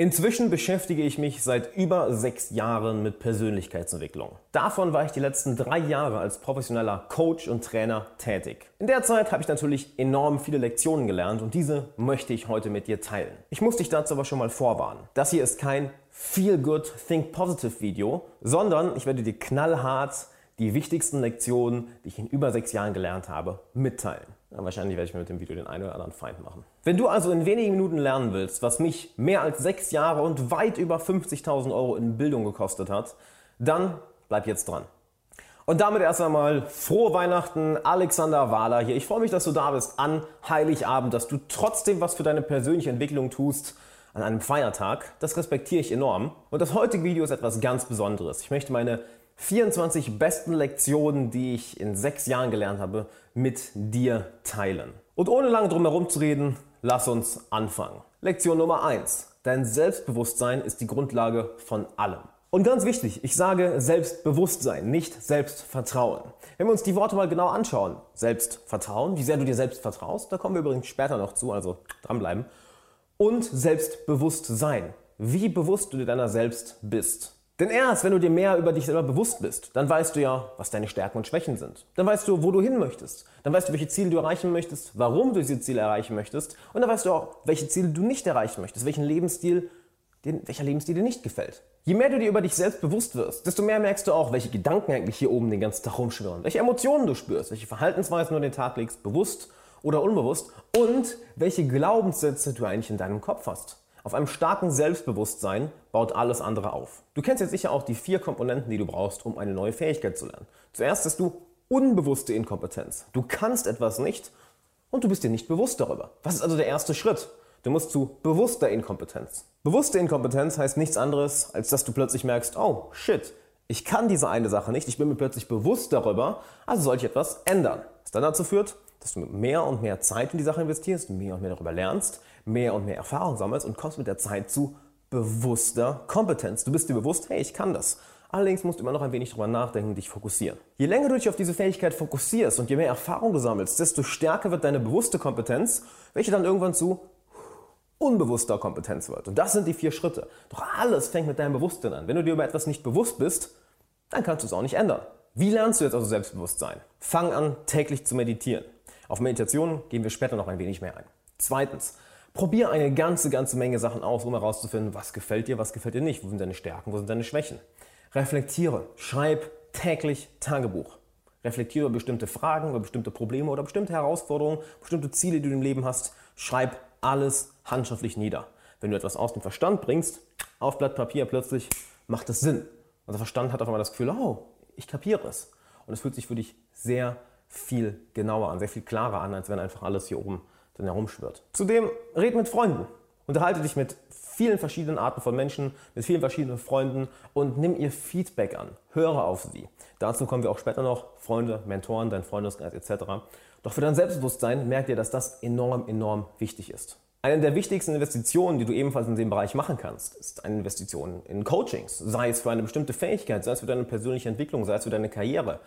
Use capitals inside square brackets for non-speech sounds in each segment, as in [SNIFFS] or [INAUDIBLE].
Inzwischen beschäftige ich mich seit über sechs Jahren mit Persönlichkeitsentwicklung. Davon war ich die letzten drei Jahre als professioneller Coach und Trainer tätig. In der Zeit habe ich natürlich enorm viele Lektionen gelernt und diese möchte ich heute mit dir teilen. Ich muss dich dazu aber schon mal vorwarnen. Das hier ist kein Feel Good Think Positive Video, sondern ich werde dir knallhart die wichtigsten Lektionen, die ich in über sechs Jahren gelernt habe, mitteilen. Wahrscheinlich werde ich mir mit dem Video den einen oder anderen Feind machen. Wenn du also in wenigen Minuten lernen willst, was mich mehr als sechs Jahre und weit über 50.000 Euro in Bildung gekostet hat, dann bleib jetzt dran. Und damit erst einmal frohe Weihnachten, Alexander Wahler hier. Ich freue mich, dass du da bist an Heiligabend, dass du trotzdem was für deine persönliche Entwicklung tust an einem Feiertag. Das respektiere ich enorm. Und das heutige Video ist etwas ganz Besonderes. Ich möchte meine 24 besten Lektionen, die ich in sechs Jahren gelernt habe, mit dir teilen. Und ohne lange drum herum zu reden, lass uns anfangen. Lektion Nummer 1. Dein Selbstbewusstsein ist die Grundlage von allem. Und ganz wichtig, ich sage Selbstbewusstsein, nicht Selbstvertrauen. Wenn wir uns die Worte mal genau anschauen, Selbstvertrauen, wie sehr du dir selbst vertraust, da kommen wir übrigens später noch zu, also dranbleiben, und Selbstbewusstsein, wie bewusst du dir deiner selbst bist. Denn erst, wenn du dir mehr über dich selber bewusst bist, dann weißt du ja, was deine Stärken und Schwächen sind. Dann weißt du, wo du hin möchtest. Dann weißt du, welche Ziele du erreichen möchtest, warum du diese Ziele erreichen möchtest. Und dann weißt du auch, welche Ziele du nicht erreichen möchtest, welchen Lebensstil, den, welcher Lebensstil dir nicht gefällt. Je mehr du dir über dich selbst bewusst wirst, desto mehr merkst du auch, welche Gedanken eigentlich hier oben den ganzen Tag rumschwirren, welche Emotionen du spürst, welche Verhaltensweisen du an den Tag legst, bewusst oder unbewusst und welche Glaubenssätze du eigentlich in deinem Kopf hast. Auf einem starken Selbstbewusstsein baut alles andere auf. Du kennst jetzt sicher auch die vier Komponenten, die du brauchst, um eine neue Fähigkeit zu lernen. Zuerst hast du unbewusste Inkompetenz. Du kannst etwas nicht und du bist dir nicht bewusst darüber. Was ist also der erste Schritt? Du musst zu bewusster Inkompetenz. Bewusste Inkompetenz heißt nichts anderes, als dass du plötzlich merkst, oh shit, ich kann diese eine Sache nicht, ich bin mir plötzlich bewusst darüber, also soll ich etwas ändern. Was dann dazu führt, dass du mehr und mehr Zeit in die Sache investierst, mehr und mehr darüber lernst, mehr und mehr Erfahrung sammelst und kommst mit der Zeit zu bewusster Kompetenz. Du bist dir bewusst, hey, ich kann das. Allerdings musst du immer noch ein wenig darüber nachdenken dich fokussieren. Je länger du dich auf diese Fähigkeit fokussierst und je mehr Erfahrung du sammelst, desto stärker wird deine bewusste Kompetenz, welche dann irgendwann zu unbewusster Kompetenz wird. Und das sind die vier Schritte. Doch alles fängt mit deinem Bewusstsein an. Wenn du dir über etwas nicht bewusst bist, dann kannst du es auch nicht ändern. Wie lernst du jetzt also Selbstbewusstsein? Fang an, täglich zu meditieren. Auf Meditation gehen wir später noch ein wenig mehr ein. Zweitens, probier eine ganze, ganze Menge Sachen aus, um herauszufinden, was gefällt dir, was gefällt dir nicht, wo sind deine Stärken, wo sind deine Schwächen. Reflektiere, schreib täglich Tagebuch. Reflektiere über bestimmte Fragen, über bestimmte Probleme oder bestimmte Herausforderungen, bestimmte Ziele, die du im Leben hast. Schreib alles handschriftlich nieder. Wenn du etwas aus dem Verstand bringst, auf Blatt Papier plötzlich macht es Sinn. Unser Verstand hat auf einmal das Gefühl, oh, ich kapiere es. Und es fühlt sich für dich sehr viel genauer an, sehr viel klarer an, als wenn einfach alles hier oben dann herumschwirrt. Zudem red mit Freunden. Unterhalte dich mit vielen verschiedenen Arten von Menschen, mit vielen verschiedenen Freunden und nimm ihr Feedback an. Höre auf sie. Dazu kommen wir auch später noch. Freunde, Mentoren, dein Freundeskreis etc. Doch für dein Selbstbewusstsein merkt ihr, dass das enorm, enorm wichtig ist. Eine der wichtigsten Investitionen, die du ebenfalls in dem Bereich machen kannst, ist eine Investition in Coachings. Sei es für eine bestimmte Fähigkeit, sei es für deine persönliche Entwicklung, sei es für deine Karriere.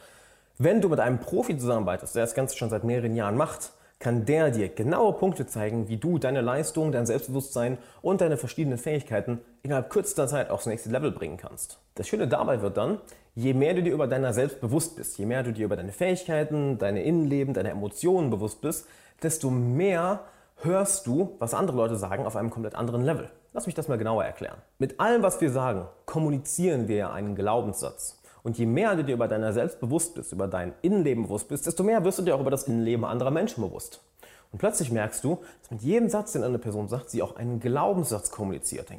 Wenn du mit einem Profi zusammenarbeitest, der das Ganze schon seit mehreren Jahren macht, kann der dir genaue Punkte zeigen, wie du deine Leistung, dein Selbstbewusstsein und deine verschiedenen Fähigkeiten innerhalb kürzester Zeit aufs nächste Level bringen kannst. Das Schöne dabei wird dann, je mehr du dir über deiner selbst bewusst bist, je mehr du dir über deine Fähigkeiten, deine Innenleben, deine Emotionen bewusst bist, desto mehr hörst du, was andere Leute sagen, auf einem komplett anderen Level. Lass mich das mal genauer erklären. Mit allem, was wir sagen, kommunizieren wir einen Glaubenssatz. Und je mehr du dir über deiner selbst bewusst bist, über dein Innenleben bewusst bist, desto mehr wirst du dir auch über das Innenleben anderer Menschen bewusst. Und plötzlich merkst du, dass mit jedem Satz, den eine Person sagt, sie auch einen Glaubenssatz kommuniziert.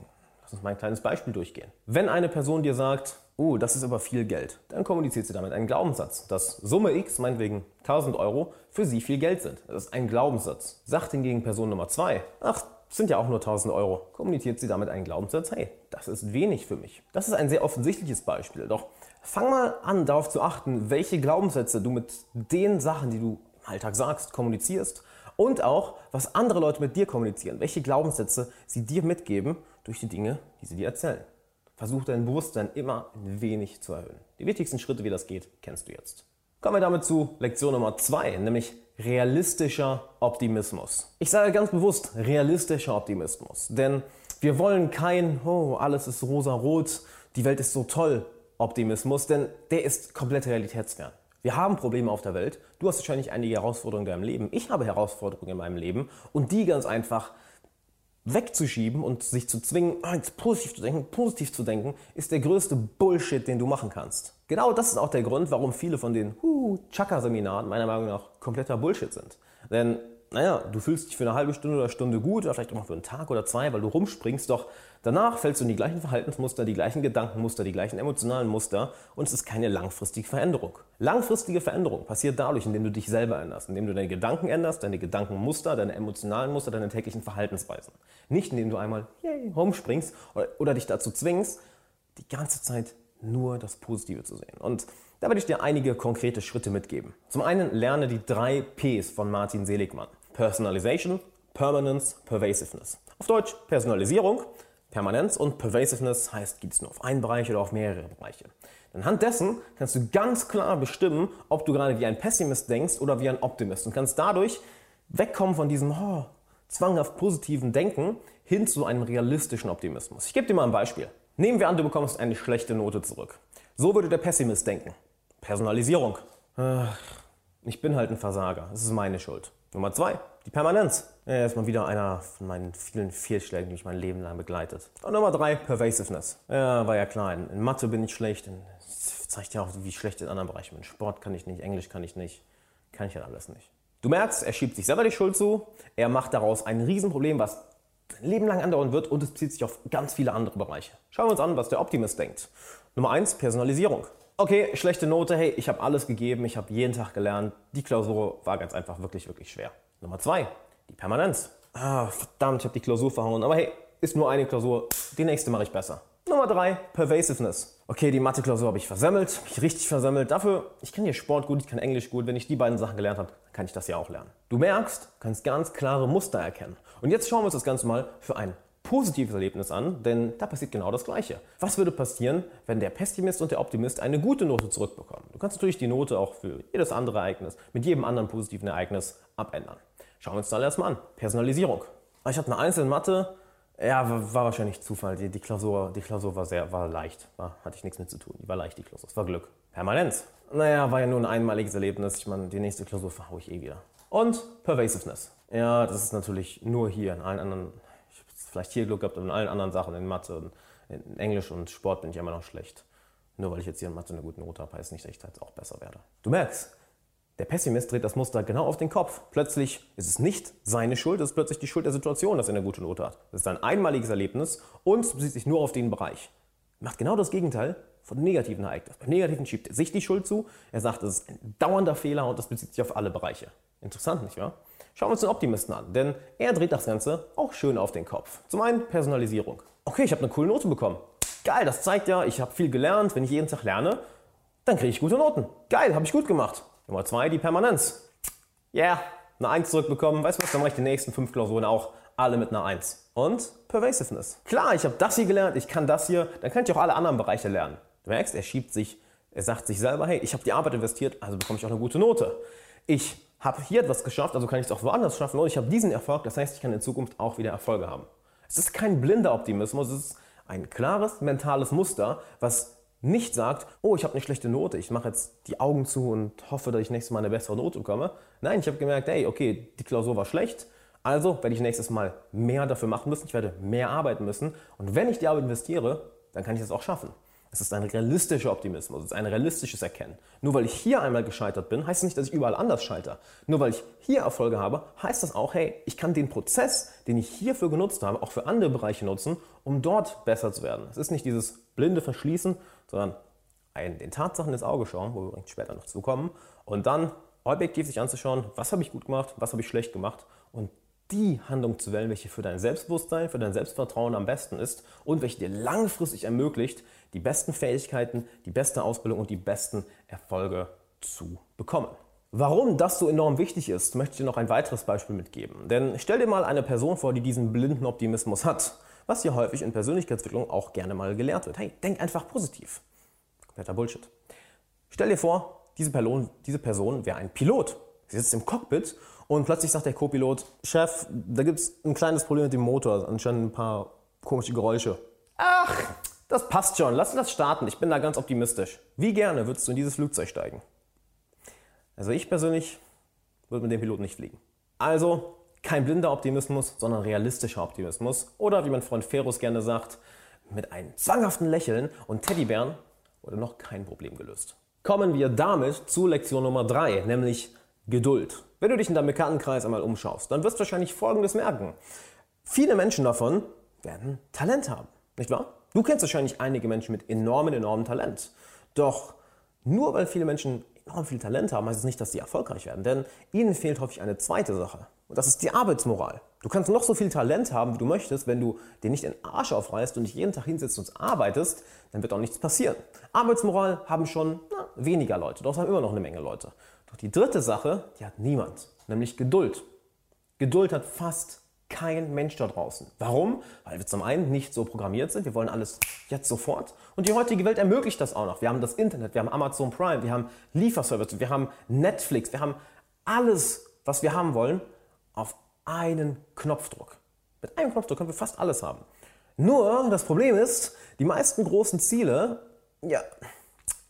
Lass uns mal ein kleines Beispiel durchgehen. Wenn eine Person dir sagt, oh, das ist aber viel Geld, dann kommuniziert sie damit einen Glaubenssatz, dass Summe X, meinetwegen 1000 Euro, für sie viel Geld sind. Das ist ein Glaubenssatz. Sagt hingegen Person Nummer zwei, ach, sind ja auch nur 1000 Euro, kommuniziert sie damit einen Glaubenssatz, hey, das ist wenig für mich. Das ist ein sehr offensichtliches Beispiel, doch fang mal an, darauf zu achten, welche Glaubenssätze du mit den Sachen, die du im Alltag sagst, kommunizierst und auch, was andere Leute mit dir kommunizieren, welche Glaubenssätze sie dir mitgeben durch die Dinge, die sie dir erzählen. Versuch dein Bewusstsein immer ein wenig zu erhöhen. Die wichtigsten Schritte, wie das geht, kennst du jetzt. Kommen wir damit zu Lektion Nummer zwei, nämlich realistischer Optimismus. Ich sage ganz bewusst realistischer Optimismus, denn Wir wollen kein, oh, alles ist rosa-rot, die Welt ist so toll Optimismus, denn der ist komplett realitätsfern. Wir haben Probleme auf der Welt. Du hast wahrscheinlich einige Herausforderungen in deinem Leben. Ich habe Herausforderungen in meinem Leben. Und die ganz einfach wegzuschieben und sich zu zwingen, ah, positiv zu denken, positiv zu denken, ist der größte Bullshit, den du machen kannst. Genau das ist auch der Grund, warum viele von den uh, Chakra-Seminaren meiner Meinung nach kompletter Bullshit sind. Denn naja, du fühlst dich für eine halbe Stunde oder Stunde gut oder vielleicht auch mal für einen Tag oder zwei, weil du rumspringst, doch danach fällst du in die gleichen Verhaltensmuster, die gleichen Gedankenmuster, die gleichen emotionalen Muster und es ist keine langfristige Veränderung. Langfristige Veränderung passiert dadurch, indem du dich selber änderst, indem du deine Gedanken änderst, deine Gedankenmuster, deine emotionalen Muster, deine täglichen Verhaltensweisen. Nicht indem du einmal yay, rumspringst oder, oder dich dazu zwingst, die ganze Zeit nur das Positive zu sehen. Und da werde ich dir einige konkrete Schritte mitgeben. Zum einen lerne die drei Ps von Martin Seligmann. Personalization, Permanence, Pervasiveness. Auf Deutsch Personalisierung, Permanenz und Pervasiveness heißt, geht es nur auf einen Bereich oder auf mehrere Bereiche. Anhand dessen kannst du ganz klar bestimmen, ob du gerade wie ein Pessimist denkst oder wie ein Optimist und kannst dadurch wegkommen von diesem oh, zwanghaft positiven Denken hin zu einem realistischen Optimismus. Ich gebe dir mal ein Beispiel. Nehmen wir an, du bekommst eine schlechte Note zurück. So würde der Pessimist denken. Personalisierung. Ich bin halt ein Versager. Es ist meine Schuld. Nummer zwei, die Permanenz. Er ist mal wieder einer von meinen vielen Fehlschlägen, die mich mein Leben lang begleitet. Und Nummer drei, Pervasiveness. Ja, war ja klar, in, Mathe bin ich schlecht, das zeigt ja auch, wie schlecht in anderen Bereichen bin. Sport kann ich nicht, Englisch kann ich nicht, kann ich ja alles nicht. Du merkst, er schiebt sich selber die Schuld zu, er macht daraus ein Riesenproblem, was ein Leben lang andauern wird und es bezieht sich auf ganz viele andere Bereiche. Schauen wir uns an, was der Optimist denkt. Nummer eins, Personalisierung. Okay, schlechte Note, hey, ich habe alles gegeben, ich habe jeden Tag gelernt. Die Klausur war ganz einfach wirklich, wirklich schwer. Nummer zwei, die Permanenz. Ah, verdammt, ich habe die Klausur verhauen. Aber hey, ist nur eine Klausur, die nächste mache ich besser. Nummer drei, Pervasiveness. Okay, die Mathe-Klausur habe ich versemmelt, habe ich richtig versemmelt. Dafür, ich kann hier Sport gut, ich kann Englisch gut. Wenn ich die beiden Sachen gelernt habe, kann ich das ja auch lernen. Du merkst, kannst ganz klare Muster erkennen. Und jetzt schauen wir uns das Ganze mal für ein positives Erlebnis an, denn da passiert genau das Gleiche. Was würde passieren, wenn der Pessimist und der Optimist eine gute Note zurückbekommen? Du kannst natürlich die Note auch für jedes andere Ereignis, mit jedem anderen positiven Ereignis abändern. Schauen wir uns das erstmal an. Personalisierung. Ich hatte eine einzelne Mathe, ja, war, wahrscheinlich Zufall. Die, die, Klausur, die Klausur war sehr, war leicht. War, hatte ich nichts mit zu tun. Die war leicht, die Klausur. Es war Glück. Permanenz. Naja, war ja nur ein einmaliges Erlebnis. Ich meine, die nächste Klausur verhaue ich eh wieder. Und Pervasiveness. Ja, das ist natürlich nur hier. In allen anderen vielleicht hier Glück gehabt und in allen anderen Sachen, in Mathe in Englisch und Sport bin ich immer noch schlecht. Nur weil ich jetzt hier in Mathe eine gute Note habe, heißt nicht, dass ich jetzt auch besser werde. Du merkst, der Pessimist dreht das Muster genau auf den Kopf. Plötzlich ist es nicht seine Schuld, es ist plötzlich die Schuld der Situation, dass er eine gute Note hat. Das ist ein einmaliges Erlebnis und bezieht sich nur auf den Bereich. Er macht genau das Gegenteil von negativen Ereignissen. Beim Negativen schiebt er sich die Schuld zu. Er sagt, es ist ein dauernder Fehler und das bezieht sich auf alle Bereiche. Interessant, nicht wahr? Schauen wir uns den Optimisten an, denn er dreht das Ganze auch schön auf den Kopf. Zum einen Personalisierung. Okay, ich habe eine coole Note bekommen. Geil, das zeigt ja, ich habe viel gelernt. Wenn ich jeden Tag lerne, dann kriege ich gute Noten. Geil, habe ich gut gemacht. Nummer zwei, die Permanenz. Ja, yeah, eine Eins zurückbekommen. Weißt du was, dann mache ich die nächsten fünf Klausuren auch alle mit einer Eins. Und Pervasiveness. Klar, ich habe das hier gelernt, ich kann das hier, dann kann ich auch alle anderen Bereiche lernen. Du merkst, er schiebt sich, er sagt sich selber, hey, ich habe die Arbeit investiert, also bekomme ich auch eine gute Note. Ich habe hier etwas geschafft, also kann ich es auch woanders schaffen und ich habe diesen Erfolg, das heißt, ich kann in Zukunft auch wieder Erfolge haben. Es ist kein blinder Optimismus, es ist ein klares mentales Muster, was nicht sagt, oh, ich habe eine schlechte Note, ich mache jetzt die Augen zu und hoffe, dass ich nächstes Mal eine bessere Note bekomme. Nein, ich habe gemerkt, hey, okay, die Klausur war schlecht, also werde ich nächstes Mal mehr dafür machen müssen, ich werde mehr arbeiten müssen und wenn ich die Arbeit investiere, dann kann ich das auch schaffen. Es ist ein realistischer Optimismus, es ist ein realistisches Erkennen. Nur weil ich hier einmal gescheitert bin, heißt es nicht, dass ich überall anders scheitere. Nur weil ich hier Erfolge habe, heißt das auch, hey, ich kann den Prozess, den ich hierfür genutzt habe, auch für andere Bereiche nutzen, um dort besser zu werden. Es ist nicht dieses blinde Verschließen, sondern ein, den Tatsachen ins Auge schauen, wo wir später noch zukommen, und dann objektiv sich anzuschauen, was habe ich gut gemacht, was habe ich schlecht gemacht und die Handlung zu wählen, welche für dein Selbstbewusstsein, für dein Selbstvertrauen am besten ist und welche dir langfristig ermöglicht, die besten Fähigkeiten, die beste Ausbildung und die besten Erfolge zu bekommen. Warum das so enorm wichtig ist, möchte ich dir noch ein weiteres Beispiel mitgeben. Denn stell dir mal eine Person vor, die diesen blinden Optimismus hat, was hier häufig in Persönlichkeitsentwicklung auch gerne mal gelehrt wird. Hey, denk einfach positiv. Kompletter Bullshit. Stell dir vor, diese Person, diese Person wäre ein Pilot. Sie sitzt im Cockpit und plötzlich sagt der Co-Pilot, Chef, da gibt es ein kleines Problem mit dem Motor, anscheinend ein paar Komische Geräusche. Ach, das passt schon. Lass uns das starten. Ich bin da ganz optimistisch. Wie gerne würdest du in dieses Flugzeug steigen? Also ich persönlich würde mit dem Piloten nicht fliegen. Also kein blinder Optimismus, sondern realistischer Optimismus. Oder wie mein Freund Ferus gerne sagt, mit einem zwanghaften Lächeln und Teddybären wurde noch kein Problem gelöst. Kommen wir damit zu Lektion Nummer 3, nämlich Geduld. Wenn du dich in deinem Bekanntenkreis einmal umschaust, dann wirst du wahrscheinlich Folgendes merken. Viele Menschen davon werden Talent haben, nicht wahr? Du kennst wahrscheinlich einige Menschen mit enormen, enormen Talent. Doch nur weil viele Menschen enorm viel Talent haben, heißt es nicht, dass sie erfolgreich werden. Denn ihnen fehlt häufig eine zweite Sache. Und das ist die Arbeitsmoral. Du kannst noch so viel Talent haben, wie du möchtest, wenn du dir nicht den Arsch aufreißt und dich jeden Tag hinsetzt und arbeitest, dann wird auch nichts passieren. Arbeitsmoral haben schon na, weniger Leute, doch haben immer noch eine Menge Leute. Doch die dritte Sache, die hat niemand, nämlich Geduld. Geduld hat fast kein Mensch da draußen. Warum? Weil wir zum einen nicht so programmiert sind. Wir wollen alles jetzt sofort. Und die heutige Welt ermöglicht das auch noch. Wir haben das Internet, wir haben Amazon Prime, wir haben Lieferservice, wir haben Netflix, wir haben alles, was wir haben wollen, auf einen Knopfdruck. Mit einem Knopfdruck können wir fast alles haben. Nur das Problem ist, die meisten großen Ziele, ja,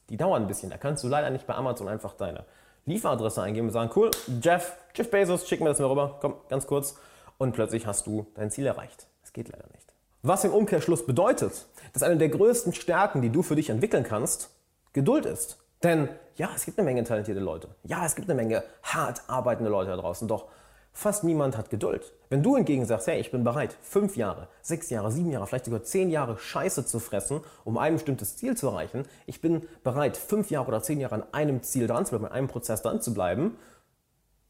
die dauern ein bisschen. Da kannst du leider nicht bei Amazon einfach deine Lieferadresse eingeben und sagen, cool, Jeff, Jeff Bezos, schick mir das mal rüber, komm, ganz kurz. Und plötzlich hast du dein Ziel erreicht. Das geht leider nicht. Was im Umkehrschluss bedeutet, dass eine der größten Stärken, die du für dich entwickeln kannst, Geduld ist. Denn ja, es gibt eine Menge talentierte Leute. Ja, es gibt eine Menge hart arbeitende Leute da draußen. Doch Fast niemand hat Geduld. Wenn du hingegen sagst, hey, ich bin bereit, fünf Jahre, sechs Jahre, sieben Jahre, vielleicht sogar zehn Jahre Scheiße zu fressen, um ein bestimmtes Ziel zu erreichen, ich bin bereit, fünf Jahre oder zehn Jahre an einem Ziel dran zu bleiben, an einem Prozess dran zu bleiben,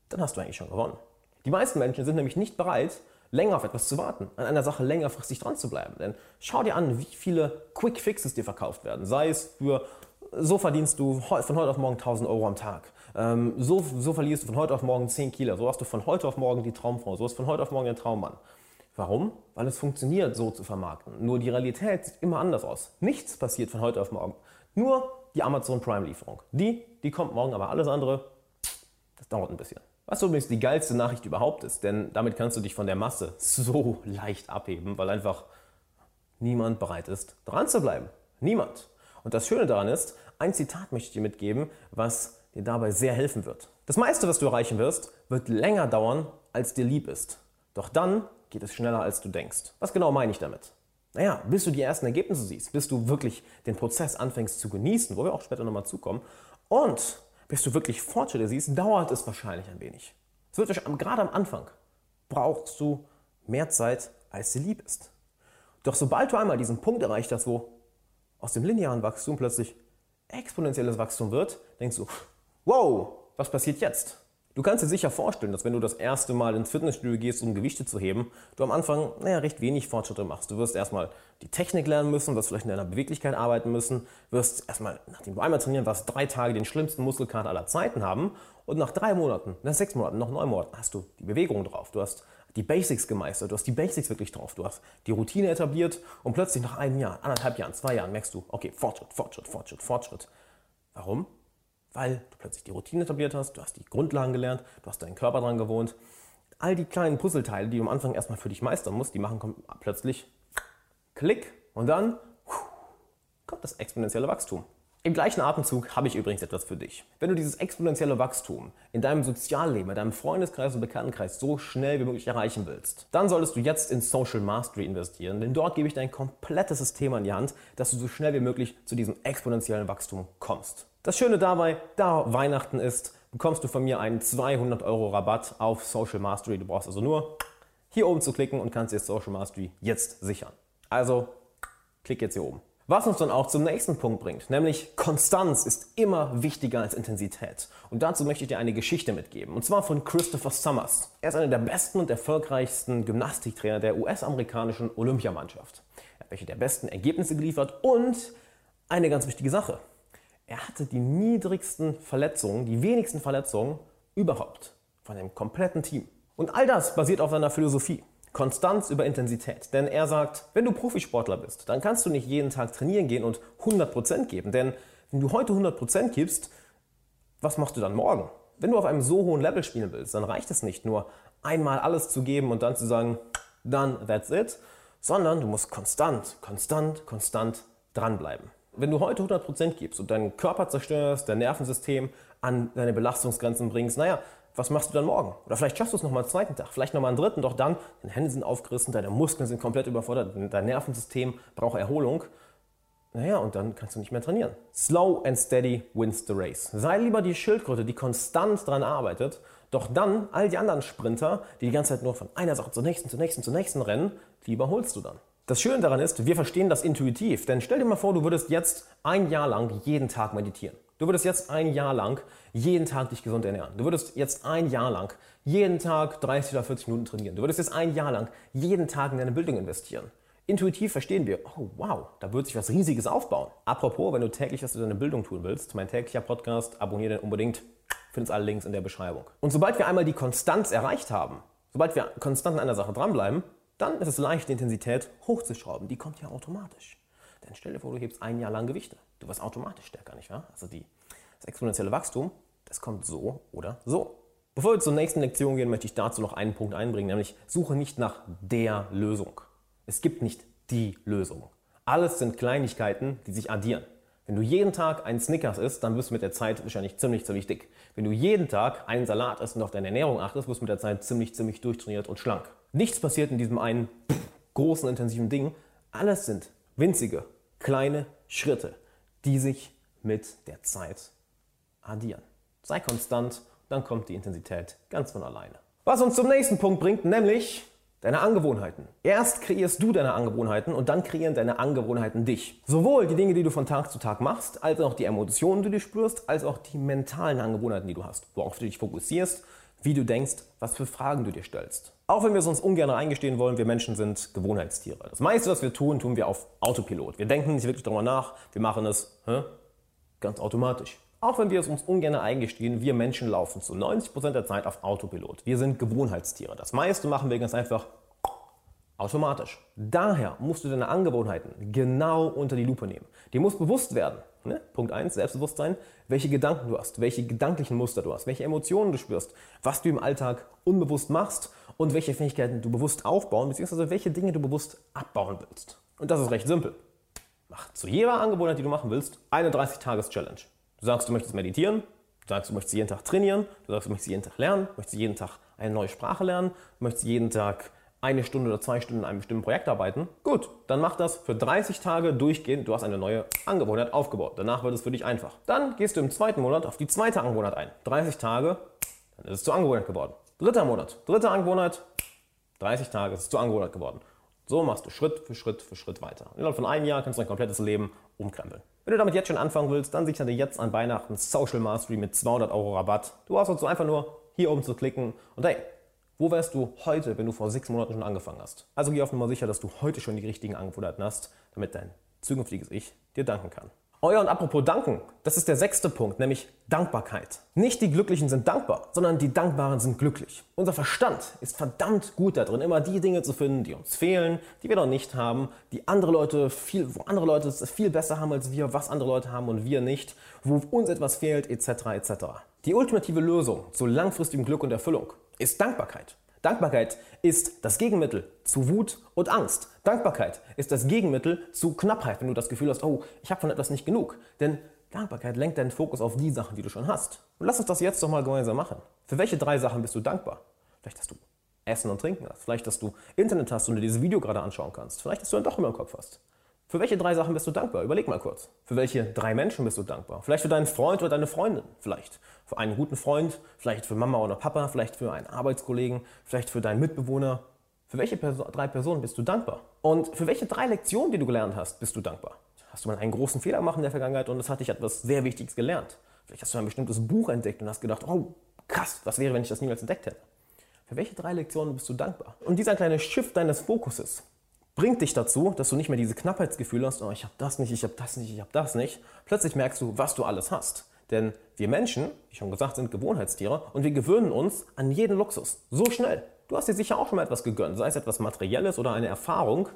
dann hast du eigentlich schon gewonnen. Die meisten Menschen sind nämlich nicht bereit, länger auf etwas zu warten, an einer Sache längerfristig dran zu bleiben. Denn schau dir an, wie viele Quick Fixes dir verkauft werden. Sei es für, so verdienst du von heute auf morgen 1000 Euro am Tag. Ähm, so, so verlierst du von heute auf morgen 10 Kilo. So hast du von heute auf morgen die Traumfrau. So hast du von heute auf morgen den Traummann. Warum? Weil es funktioniert, so zu vermarkten. Nur die Realität sieht immer anders aus. Nichts passiert von heute auf morgen. Nur die Amazon Prime Lieferung. Die, die kommt morgen, aber alles andere, das dauert ein bisschen. Was übrigens die geilste Nachricht überhaupt ist, denn damit kannst du dich von der Masse so leicht abheben, weil einfach niemand bereit ist, dran zu bleiben. Niemand. Und das Schöne daran ist, ein Zitat möchte ich dir mitgeben, was dir dabei sehr helfen wird. Das meiste, was du erreichen wirst, wird länger dauern, als dir lieb ist. Doch dann geht es schneller, als du denkst. Was genau meine ich damit? Naja, bis du die ersten Ergebnisse siehst, bis du wirklich den Prozess anfängst zu genießen, wo wir auch später nochmal zukommen, und bis du wirklich Fortschritte siehst, dauert es wahrscheinlich ein wenig. Es wird gerade am Anfang brauchst du mehr Zeit, als dir lieb ist. Doch sobald du einmal diesen Punkt erreicht hast, wo aus dem linearen Wachstum plötzlich exponentielles Wachstum wird, denkst du, wow, was passiert jetzt? Du kannst dir sicher vorstellen, dass wenn du das erste Mal ins Fitnessstudio gehst, um Gewichte zu heben, du am Anfang naja, recht wenig Fortschritte machst. Du wirst erstmal die Technik lernen müssen, wirst vielleicht in deiner Beweglichkeit arbeiten müssen, wirst erstmal, nachdem du einmal trainieren warst, drei Tage den schlimmsten Muskelkater aller Zeiten haben und nach drei Monaten, nach sechs Monaten, noch neun Monaten hast du die Bewegung drauf. Du hast die Basics gemeistert, du hast die Basics wirklich drauf, du hast die Routine etabliert und plötzlich nach einem Jahr, anderthalb Jahren, zwei Jahren merkst du, okay, Fortschritt, Fortschritt, Fortschritt, Fortschritt. Warum? Weil du plötzlich die Routine etabliert hast, du hast die Grundlagen gelernt, du hast deinen Körper dran gewohnt. All die kleinen Puzzleteile, die du am Anfang erstmal für dich meistern musst, die machen plötzlich Klick und dann kommt das exponentielle Wachstum. Im gleichen Atemzug habe ich übrigens etwas für dich. Wenn du dieses exponentielle Wachstum in deinem Sozialleben, in deinem Freundeskreis und Bekanntenkreis so schnell wie möglich erreichen willst, dann solltest du jetzt in Social Mastery investieren, denn dort gebe ich dein komplettes System an die Hand, dass du so schnell wie möglich zu diesem exponentiellen Wachstum kommst. Das Schöne dabei, da Weihnachten ist, bekommst du von mir einen 200 Euro Rabatt auf Social Mastery. Du brauchst also nur hier oben zu klicken und kannst dir Social Mastery jetzt sichern. Also klick jetzt hier oben. Was uns dann auch zum nächsten Punkt bringt, nämlich Konstanz ist immer wichtiger als Intensität. Und dazu möchte ich dir eine Geschichte mitgeben, und zwar von Christopher Summers. Er ist einer der besten und erfolgreichsten Gymnastiktrainer der US-amerikanischen Olympiamannschaft. Er hat welche der besten Ergebnisse geliefert und eine ganz wichtige Sache er hatte die niedrigsten Verletzungen, die wenigsten Verletzungen überhaupt von dem kompletten Team. Und all das basiert auf seiner Philosophie. Konstanz über Intensität. Denn er sagt, wenn du Profisportler bist, dann kannst du nicht jeden Tag trainieren gehen und 100% geben. Denn wenn du heute 100% gibst, was machst du dann morgen? Wenn du auf einem so hohen Level spielen willst, dann reicht es nicht nur einmal alles zu geben und dann zu sagen, dann that's it, sondern du musst konstant, konstant, konstant dranbleiben. Wenn du heute 100% gibst und deinen Körper zerstörst, dein Nervensystem an deine Belastungsgrenzen bringst, naja, was machst du dann morgen? Oder vielleicht schaffst du es nochmal einen zweiten Tag, vielleicht nochmal einen dritten, doch dann, deine Hände sind aufgerissen, deine Muskeln sind komplett überfordert, dein Nervensystem braucht Erholung. Naja, und dann kannst du nicht mehr trainieren. Slow and steady wins the race. Sei lieber die Schildkröte, die konstant dran arbeitet, doch dann all die anderen Sprinter, die die ganze Zeit nur von einer Sache zur nächsten, zur nächsten, zur nächsten rennen, die überholst du dann. Das Schöne daran ist, wir verstehen das intuitiv. Denn stell dir mal vor, du würdest jetzt ein Jahr lang jeden Tag meditieren. Du würdest jetzt ein Jahr lang jeden Tag dich gesund ernähren. Du würdest jetzt ein Jahr lang jeden Tag 30 oder 40 Minuten trainieren. Du würdest jetzt ein Jahr lang jeden Tag in deine Bildung investieren. Intuitiv verstehen wir, oh wow, da wird sich was Riesiges aufbauen. Apropos, wenn du täglich was für deine Bildung tun willst, mein täglicher Podcast, abonniere den unbedingt. Findest alle Links in der Beschreibung. Und sobald wir einmal die Konstanz erreicht haben, sobald wir konstant an einer Sache dranbleiben, dann ist es leicht, die Intensität hochzuschrauben. Die kommt ja automatisch. Denn stell dir vor, du hebst ein Jahr lang Gewichte. Du wirst automatisch stärker, nicht wahr? Also die, das exponentielle Wachstum, das kommt so oder so. Bevor wir zur nächsten Lektion gehen, möchte ich dazu noch einen Punkt einbringen, nämlich suche nicht nach der Lösung. Es gibt nicht die Lösung. Alles sind Kleinigkeiten, die sich addieren. Wenn du jeden Tag einen Snickers isst, dann wirst du mit der Zeit wahrscheinlich ziemlich, ziemlich dick. Wenn du jeden Tag einen Salat isst und auf deine Ernährung achtest, wirst du mit der Zeit ziemlich, ziemlich durchtrainiert und schlank. Nichts passiert in diesem einen großen, intensiven Ding. Alles sind winzige, kleine Schritte, die sich mit der Zeit addieren. Sei konstant, dann kommt die Intensität ganz von alleine. Was uns zum nächsten Punkt bringt, nämlich deine Angewohnheiten. Erst kreierst du deine Angewohnheiten und dann kreieren deine Angewohnheiten dich. Sowohl die Dinge, die du von Tag zu Tag machst, als auch die Emotionen, die du spürst, als auch die mentalen Angewohnheiten, die du hast, worauf du dich fokussierst, wie du denkst, was für Fragen du dir stellst. Auch wenn wir es uns ungern eingestehen wollen, wir Menschen sind Gewohnheitstiere. Das meiste, was wir tun, tun wir auf Autopilot. Wir denken nicht wirklich darüber nach, wir machen es hä, ganz automatisch. Auch wenn wir es uns ungern eingestehen, wir Menschen laufen zu 90% der Zeit auf Autopilot. Wir sind Gewohnheitstiere. Das meiste machen wir ganz einfach automatisch. Daher musst du deine Angewohnheiten genau unter die Lupe nehmen. Dir muss bewusst werden, ne? Punkt 1, Selbstbewusstsein, welche Gedanken du hast, welche gedanklichen Muster du hast, welche Emotionen du spürst, was du im Alltag unbewusst machst und welche Fähigkeiten du bewusst aufbauen, beziehungsweise welche Dinge du bewusst abbauen willst. Und das ist recht simpel. Mach zu jeder Angewohnheit, die du machen willst, eine 30-Tages-Challenge. Du sagst, du möchtest meditieren, du sagst, du möchtest jeden Tag trainieren, du sagst, du möchtest jeden Tag lernen, du möchtest jeden Tag eine neue Sprache lernen, du möchtest jeden Tag eine Stunde oder zwei Stunden in einem bestimmten Projekt arbeiten. Gut, dann mach das für 30 Tage durchgehend. Du hast eine neue Angewohnheit aufgebaut. Danach wird es für dich einfach. Dann gehst du im zweiten Monat auf die zweite Angewohnheit ein. 30 Tage, dann ist es zur Angewohnheit geworden. Dritter Monat, dritte Angewohnheit, 30 Tage ist es zur Angewohnheit geworden. So machst du Schritt für Schritt für Schritt weiter. Innerhalb von einem Jahr kannst du dein komplettes Leben umkrempeln. Wenn du damit jetzt schon anfangen willst, dann sichere dir jetzt an Weihnachten Social Mastery mit 200 Euro Rabatt. Du brauchst also einfach nur hier oben zu klicken und hey, wo wärst du heute, wenn du vor sechs Monaten schon angefangen hast? Also geh auf Nummer sicher, dass du heute schon die richtigen Angewohnheiten hast, damit dein zukünftiges Ich dir danken kann. Euer und apropos danken, das ist der sechste Punkt, nämlich Dankbarkeit. Nicht die Glücklichen sind dankbar, sondern die Dankbaren sind glücklich. Unser Verstand ist verdammt gut darin, immer die Dinge zu finden, die uns fehlen, die wir noch nicht haben, die andere Leute viel, wo andere Leute es viel besser haben als wir, was andere Leute haben und wir nicht, wo uns etwas fehlt, etc. etc. Die ultimative Lösung zu langfristigem Glück und Erfüllung ist Dankbarkeit. Dankbarkeit ist das Gegenmittel zu Wut und Angst. Dankbarkeit ist das Gegenmittel zu Knappheit, wenn du das Gefühl hast, oh, ich habe von etwas nicht genug. Denn Dankbarkeit lenkt deinen Fokus auf die Sachen, die du schon hast. Und lass uns das jetzt doch mal gemeinsam machen. Für welche drei Sachen bist du dankbar? Vielleicht, dass du Essen und Trinken hast. Vielleicht, dass du Internet hast und dir dieses Video gerade anschauen kannst. Vielleicht, dass du ein Dach über dem Kopf hast. Für welche drei Sachen bist du dankbar? Überleg mal kurz. Für welche drei Menschen bist du dankbar? Vielleicht für deinen Freund oder deine Freundin. Vielleicht für einen guten Freund. Vielleicht für Mama oder Papa. Vielleicht für einen Arbeitskollegen. Vielleicht für deinen Mitbewohner. Für welche Perso drei Personen bist du dankbar? Und für welche drei Lektionen, die du gelernt hast, bist du dankbar? Hast du mal einen großen Fehler gemacht in der Vergangenheit und es hat dich etwas sehr Wichtiges gelernt? Vielleicht hast du ein bestimmtes Buch entdeckt und hast gedacht, oh krass, was wäre, wenn ich das niemals entdeckt hätte? Für welche drei Lektionen bist du dankbar? Und dieser kleine Shift deines Fokuses, bringt dich dazu, dass du nicht mehr diese Knappheitsgefühle hast, oh, ich habe das nicht, ich habe das nicht, ich habe das nicht. Plötzlich merkst du, was du alles hast. Denn wir Menschen, wie schon gesagt, sind Gewohnheitstiere und wir gewöhnen uns an jeden Luxus. So schnell. Du hast dir sicher auch schon mal etwas gegönnt, sei es etwas Materielles oder eine Erfahrung,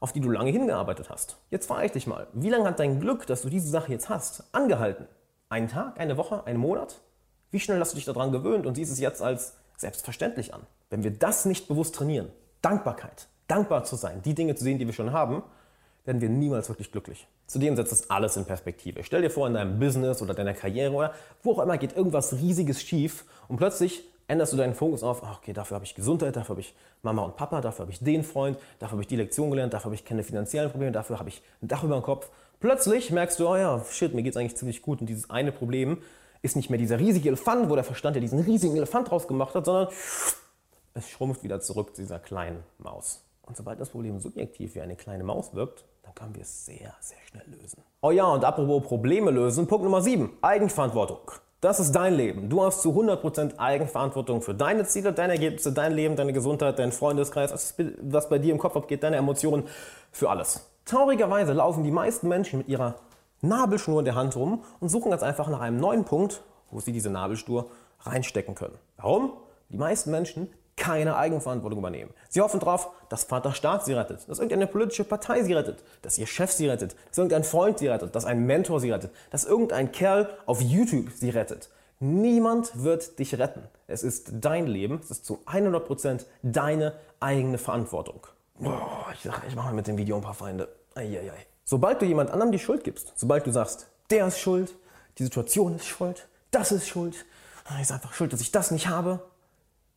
auf die du lange hingearbeitet hast. Jetzt frage ich dich mal, wie lange hat dein Glück, dass du diese Sache jetzt hast, angehalten? Einen Tag, eine Woche, einen Monat? Wie schnell hast du dich daran gewöhnt und siehst es jetzt als selbstverständlich an? Wenn wir das nicht bewusst trainieren, Dankbarkeit, dankbar zu sein, die Dinge zu sehen, die wir schon haben, werden wir niemals wirklich glücklich. Zudem setzt das alles in Perspektive. Stell dir vor, in deinem Business oder deiner Karriere oder wo auch immer geht irgendwas Riesiges schief und plötzlich änderst du deinen Fokus auf, ah, okay, dafür habe ich Gesundheit, dafür habe ich Mama und Papa, dafür habe ich den Freund, dafür habe ich die Lektion gelernt, dafür habe ich keine finanziellen Probleme, dafür habe ich ein Dach über dem Kopf. Plötzlich merkst du, oh ja, shit, mir geht es eigentlich ziemlich gut und dieses eine Problem ist nicht mehr dieser riesige Elefant, wo der Verstand ja diesen riesigen Elefant draus gemacht hat, sondern es schrumpft wieder zurück zu dieser kleinen Maus. Und sobald das Problem subjektiv wie eine kleine Maus wirkt, dann können wir es sehr, sehr schnell lösen. Oh ja, und apropos Probleme lösen, Punkt Nummer 7, Eigenverantwortung. Das ist dein Leben. Du hast zu 100% Eigenverantwortung für deine Ziele, deine Ergebnisse, dein Leben, deine Gesundheit, dein Freundeskreis, was bei dir im Kopf abgeht, deine Emotionen, für alles. Traurigerweise laufen die meisten Menschen mit ihrer Nabelschnur in der Hand rum und suchen ganz einfach nach einem neuen Punkt, wo sie diese Nabelschnur reinstecken können. Warum? Die meisten Menschen keine Eigenverantwortung übernehmen. Sie hoffen darauf, dass Vater Staat sie rettet, dass irgendeine politische Partei sie rettet, dass ihr Chef sie rettet, dass irgendein Freund sie rettet, dass ein Mentor sie rettet, dass irgendein Kerl auf YouTube sie rettet. Niemand wird dich retten. Es ist dein Leben, es ist zu 100% deine eigene Verantwortung. Boah, ich sage, ich mache mit dem Video ein paar Feinde. Eieiei. Sobald du jemand anderem die Schuld gibst, sobald du sagst, der ist schuld, die Situation ist schuld, das ist schuld, ist einfach schuld, dass ich das nicht habe,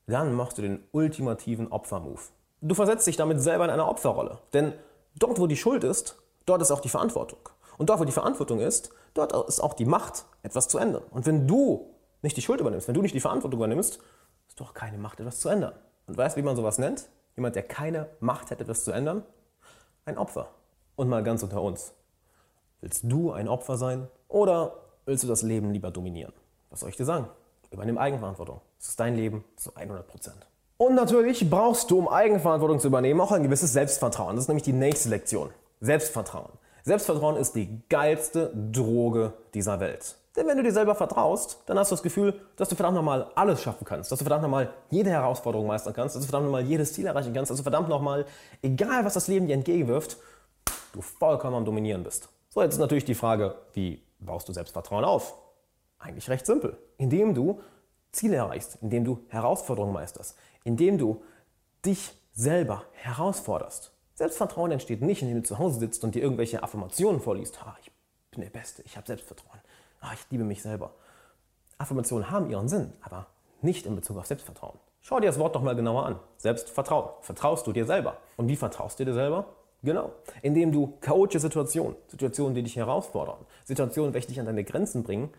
dann machst du den ultimativen Opfermove. Du versetzt dich damit selber in eine Opferrolle. Denn dort, wo die Schuld ist, dort ist auch die Verantwortung. Und dort, wo die Verantwortung ist, dort ist auch die Macht, etwas zu ändern. Und wenn du nicht die Schuld übernimmst, wenn du nicht die Verantwortung übernimmst, ist doch keine Macht, etwas zu ändern. Und weißt du, wie man sowas nennt? Jemand, der keine Macht hat, etwas zu ändern? Ein Opfer. Und mal ganz unter uns. Willst du ein Opfer sein oder willst du das Leben lieber dominieren? Was soll ich dir sagen? Übernimm Eigenverantwortung. Es ist dein Leben zu 100 Prozent. Und natürlich brauchst du, um Eigenverantwortung zu übernehmen, auch ein gewisses Selbstvertrauen. Das ist nämlich die nächste Lektion. Selbstvertrauen. Selbstvertrauen ist die geilste Droge dieser Welt. Denn wenn du dir selber vertraust, dann hast du das Gefühl, dass du verdammt nochmal alles schaffen kannst, dass du verdammt nochmal jede Herausforderung meistern kannst, dass du verdammt nochmal jedes Ziel erreichen kannst, dass du verdammt nochmal, egal was das Leben dir entgegenwirft, du vollkommen am Dominieren bist. So, jetzt ist natürlich die Frage, wie baust du Selbstvertrauen auf? Eigentlich recht simpel. Indem du Ziele erreichst, indem du Herausforderungen meisterst, indem du dich selber herausforderst. Selbstvertrauen entsteht nicht, indem du zu Hause sitzt und dir irgendwelche Affirmationen vorliest. Ah, ich bin der Beste, ich habe Selbstvertrauen. Ah, ich liebe mich selber. Affirmationen haben ihren Sinn, aber nicht in Bezug auf Selbstvertrauen. Schau dir das Wort doch mal genauer an. Selbstvertrauen. Vertraust du dir selber? Und wie vertraust du dir selber? Genau. Indem du chaotische Situationen, Situationen, die dich herausfordern, Situationen, welche dich an deine Grenzen bringen,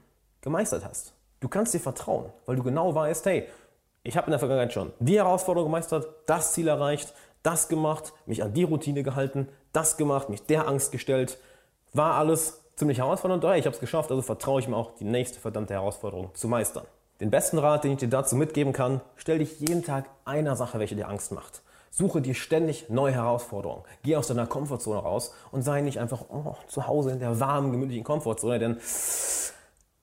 gemeistert hast. Du kannst dir vertrauen, weil du genau weißt, hey, ich habe in der Vergangenheit schon die Herausforderung gemeistert, das Ziel erreicht, das gemacht, mich an die Routine gehalten, das gemacht, mich der Angst gestellt. War alles ziemlich herausfordernd, aber ich habe es geschafft, also vertraue ich mir auch, die nächste verdammte Herausforderung zu meistern. Den besten Rat, den ich dir dazu mitgeben kann, stell dich jeden Tag einer Sache, welche dir Angst macht. Suche dir ständig neue Herausforderungen. Geh aus deiner Komfortzone raus und sei nicht einfach oh, zu Hause in der warmen, gemütlichen Komfortzone, denn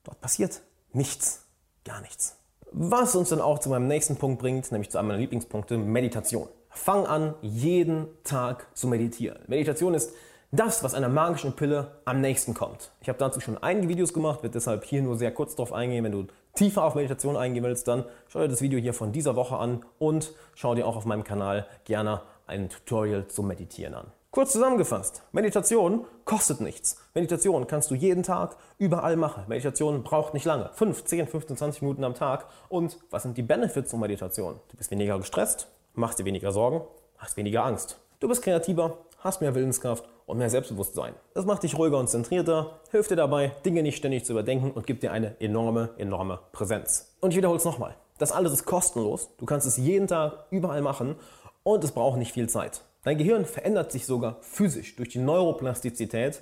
dort passiert nichts, gar nichts. Was uns dann auch zu meinem nächsten Punkt bringt, nämlich zu einem meiner Lieblingspunkte, Meditation. Fang an, jeden Tag zu meditieren. Meditation ist das, was einer magischen Pille am nächsten kommt. Ich habe dazu schon einige Videos gemacht, wird deshalb hier nur sehr kurz drauf eingehen. Wenn du tiefer auf Meditation eingehen willst, dann schau dir das Video hier von dieser Woche an und schau dir auch auf meinem Kanal gerne ein Tutorial zum Meditieren an. Kurz zusammengefasst, Meditation kostet nichts. Meditation kannst du jeden Tag überall machen. Meditation braucht nicht lange. 5, 10, 15, 20 Minuten am Tag. Und was sind die Benefits von Meditation? Du bist weniger gestresst, machst dir weniger Sorgen, hast weniger Angst. Du bist kreativer, hast mehr Willenskraft und mehr Selbstbewusstsein. Das macht dich ruhiger und zentrierter, hilft dir dabei, Dinge nicht ständig zu überdenken und gibt dir eine enorme, enorme Präsenz. Und ich wiederhole es nochmal. Das alles ist kostenlos. Du kannst es jeden Tag überall machen und es braucht nicht viel Zeit. Dein Gehirn verändert sich sogar physisch durch die Neuroplastizität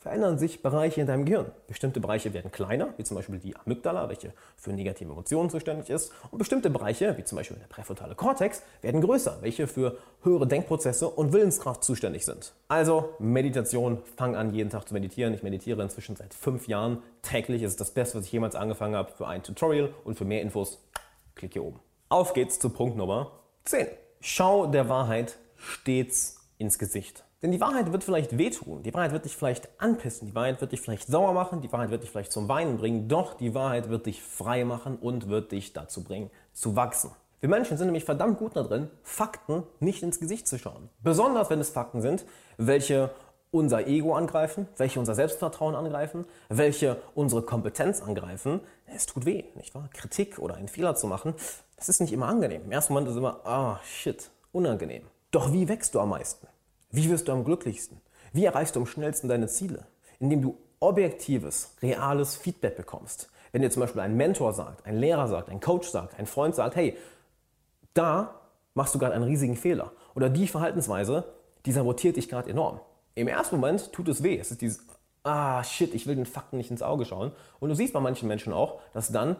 verändern sich Bereiche in deinem Gehirn. Bestimmte Bereiche werden kleiner, wie zum Beispiel die Amygdala, welche für negative Emotionen zuständig ist. Und bestimmte Bereiche, wie zum Beispiel der präfrontale Kortex, werden größer, welche für höhere Denkprozesse und Willenskraft zuständig sind. Also Meditation, fang an jeden Tag zu meditieren. Ich meditiere inzwischen seit fünf Jahren täglich. Es ist das Beste, was ich jemals angefangen habe. Für ein Tutorial und für mehr Infos, klick hier oben. Auf geht's zu Punkt Nummer 10. Schau der Wahrheit stets ins Gesicht. Denn die Wahrheit wird vielleicht wehtun, die Wahrheit wird dich vielleicht anpissen, die Wahrheit wird dich vielleicht sauer machen, die Wahrheit wird dich vielleicht zum Weinen bringen, doch die Wahrheit wird dich frei machen und wird dich dazu bringen, zu wachsen. Wir Menschen sind nämlich verdammt gut darin, Fakten nicht ins Gesicht zu schauen. Besonders wenn es Fakten sind, welche unser Ego angreifen, welche unser Selbstvertrauen angreifen, welche unsere Kompetenz angreifen. Es tut weh, nicht wahr? Kritik oder einen Fehler zu machen, das ist nicht immer angenehm. Im ersten Moment ist es immer, ah, shit, unangenehm. Doch wie wächst du am meisten? Wie wirst du am glücklichsten? Wie erreichst du am schnellsten deine Ziele? Indem du objektives, reales Feedback bekommst. Wenn dir zum Beispiel ein Mentor sagt, ein Lehrer sagt, ein Coach sagt, ein Freund sagt, hey, da machst du gerade einen riesigen Fehler. Oder die Verhaltensweise, die sabotiert dich gerade enorm. Im ersten Moment tut es weh. Es ist dieses, ah shit, ich will den Fakten nicht ins Auge schauen. Und du siehst bei manchen Menschen auch, dass dann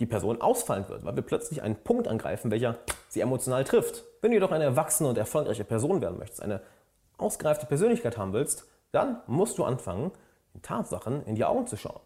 die Person ausfallen wird, weil wir plötzlich einen Punkt angreifen, welcher sie emotional trifft. Wenn du jedoch eine erwachsene und erfolgreiche Person werden möchtest, eine ausgereifte Persönlichkeit haben willst, dann musst du anfangen, den Tatsachen in die Augen zu schauen.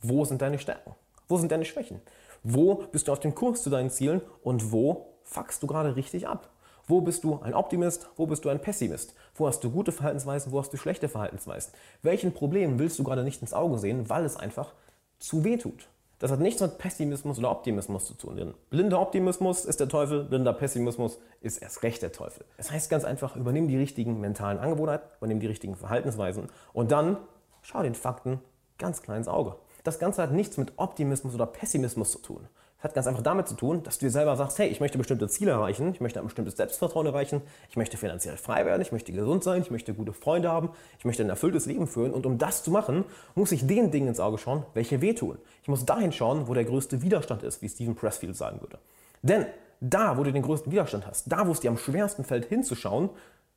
Wo sind deine Stärken? Wo sind deine Schwächen? Wo bist du auf dem Kurs zu deinen Zielen und wo fuckst du gerade richtig ab? Wo bist du ein Optimist? Wo bist du ein Pessimist? Wo hast du gute Verhaltensweisen? Wo hast du schlechte Verhaltensweisen? Welchen Problemen willst du gerade nicht ins Auge sehen, weil es einfach zu weh tut? Das hat nichts mit Pessimismus oder Optimismus zu tun. Denn blinder Optimismus ist der Teufel, blinder Pessimismus ist erst recht der Teufel. Das heißt ganz einfach, übernimm die richtigen mentalen Angewohnheiten, übernimm die richtigen Verhaltensweisen und dann schau den Fakten ganz klein ins Auge. Das Ganze hat nichts mit Optimismus oder Pessimismus zu tun. Hat ganz einfach damit zu tun, dass du dir selber sagst, hey, ich möchte bestimmte Ziele erreichen, ich möchte ein bestimmtes Selbstvertrauen erreichen, ich möchte finanziell frei werden, ich möchte gesund sein, ich möchte gute Freunde haben, ich möchte ein erfülltes Leben führen und um das zu machen, muss ich den Dingen ins Auge schauen, welche wehtun. Ich muss dahin schauen, wo der größte Widerstand ist, wie Stephen Pressfield sagen würde. Denn da, wo du den größten Widerstand hast, da, wo es dir am schwersten fällt hinzuschauen,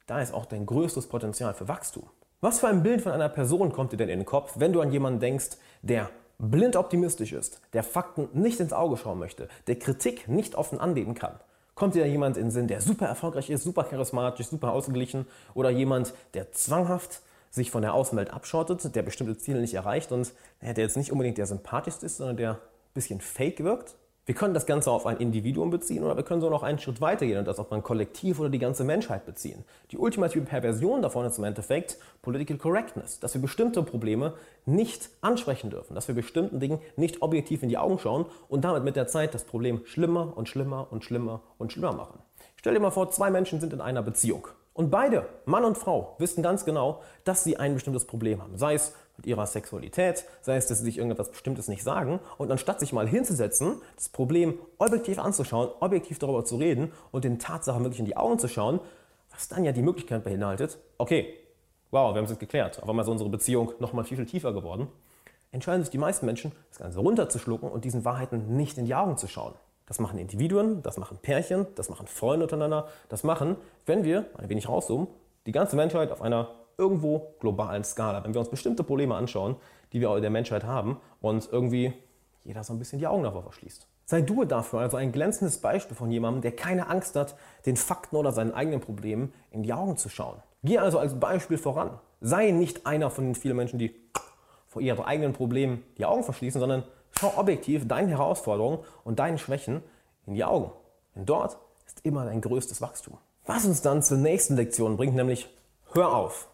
da ist auch dein größtes Potenzial für Wachstum. Was für ein Bild von einer Person kommt dir denn in den Kopf, wenn du an jemanden denkst, der blind optimistisch ist, der Fakten nicht ins Auge schauen möchte, der Kritik nicht offen annehmen kann? Kommt dir da jemand in den Sinn, der super erfolgreich ist, super charismatisch, super ausgeglichen oder jemand, der zwanghaft sich von der Außenwelt abschottet, der bestimmte Ziele nicht erreicht und der jetzt nicht unbedingt der sympathischste ist, sondern der ein bisschen fake wirkt? Wir können das Ganze auf ein Individuum beziehen oder wir können so noch einen Schritt weitergehen und das auf ein Kollektiv oder die ganze Menschheit beziehen. Die ultimative Perversion davon ist im Endeffekt Political Correctness, dass wir bestimmte Probleme nicht ansprechen dürfen, dass wir bestimmten Dingen nicht objektiv in die Augen schauen und damit mit der Zeit das Problem schlimmer und schlimmer und schlimmer und schlimmer machen. Stell dir mal vor, zwei Menschen sind in einer Beziehung. Und beide, Mann und Frau, wissen ganz genau, dass sie ein bestimmtes Problem haben. Sei es mit ihrer Sexualität, sei es, dass sie sich irgendetwas Bestimmtes nicht sagen. Und anstatt sich mal hinzusetzen, das Problem objektiv anzuschauen, objektiv darüber zu reden und den Tatsachen wirklich in die Augen zu schauen, was dann ja die Möglichkeit beinhaltet, okay, wow, wir haben es geklärt, auf einmal ist unsere Beziehung nochmal viel, viel tiefer geworden, entscheiden sich die meisten Menschen, das Ganze runterzuschlucken und diesen Wahrheiten nicht in die Augen zu schauen. Das machen Individuen, das machen Pärchen, das machen Freunde untereinander. Das machen, wenn wir ein wenig rauszoomen, die ganze Menschheit auf einer irgendwo globalen Skala. Wenn wir uns bestimmte Probleme anschauen, die wir der Menschheit haben und irgendwie jeder so ein bisschen die Augen davor verschließt. Sei du dafür also ein glänzendes Beispiel von jemandem, der keine Angst hat, den Fakten oder seinen eigenen Problemen in die Augen zu schauen. Geh also als Beispiel voran. Sei nicht einer von den vielen Menschen, die vor ihren eigenen Problemen die Augen verschließen, sondern Schau objektiv deinen Herausforderungen und deinen Schwächen in die Augen. Denn dort ist immer dein größtes Wachstum. Was uns dann zur nächsten Lektion bringt, nämlich hör auf,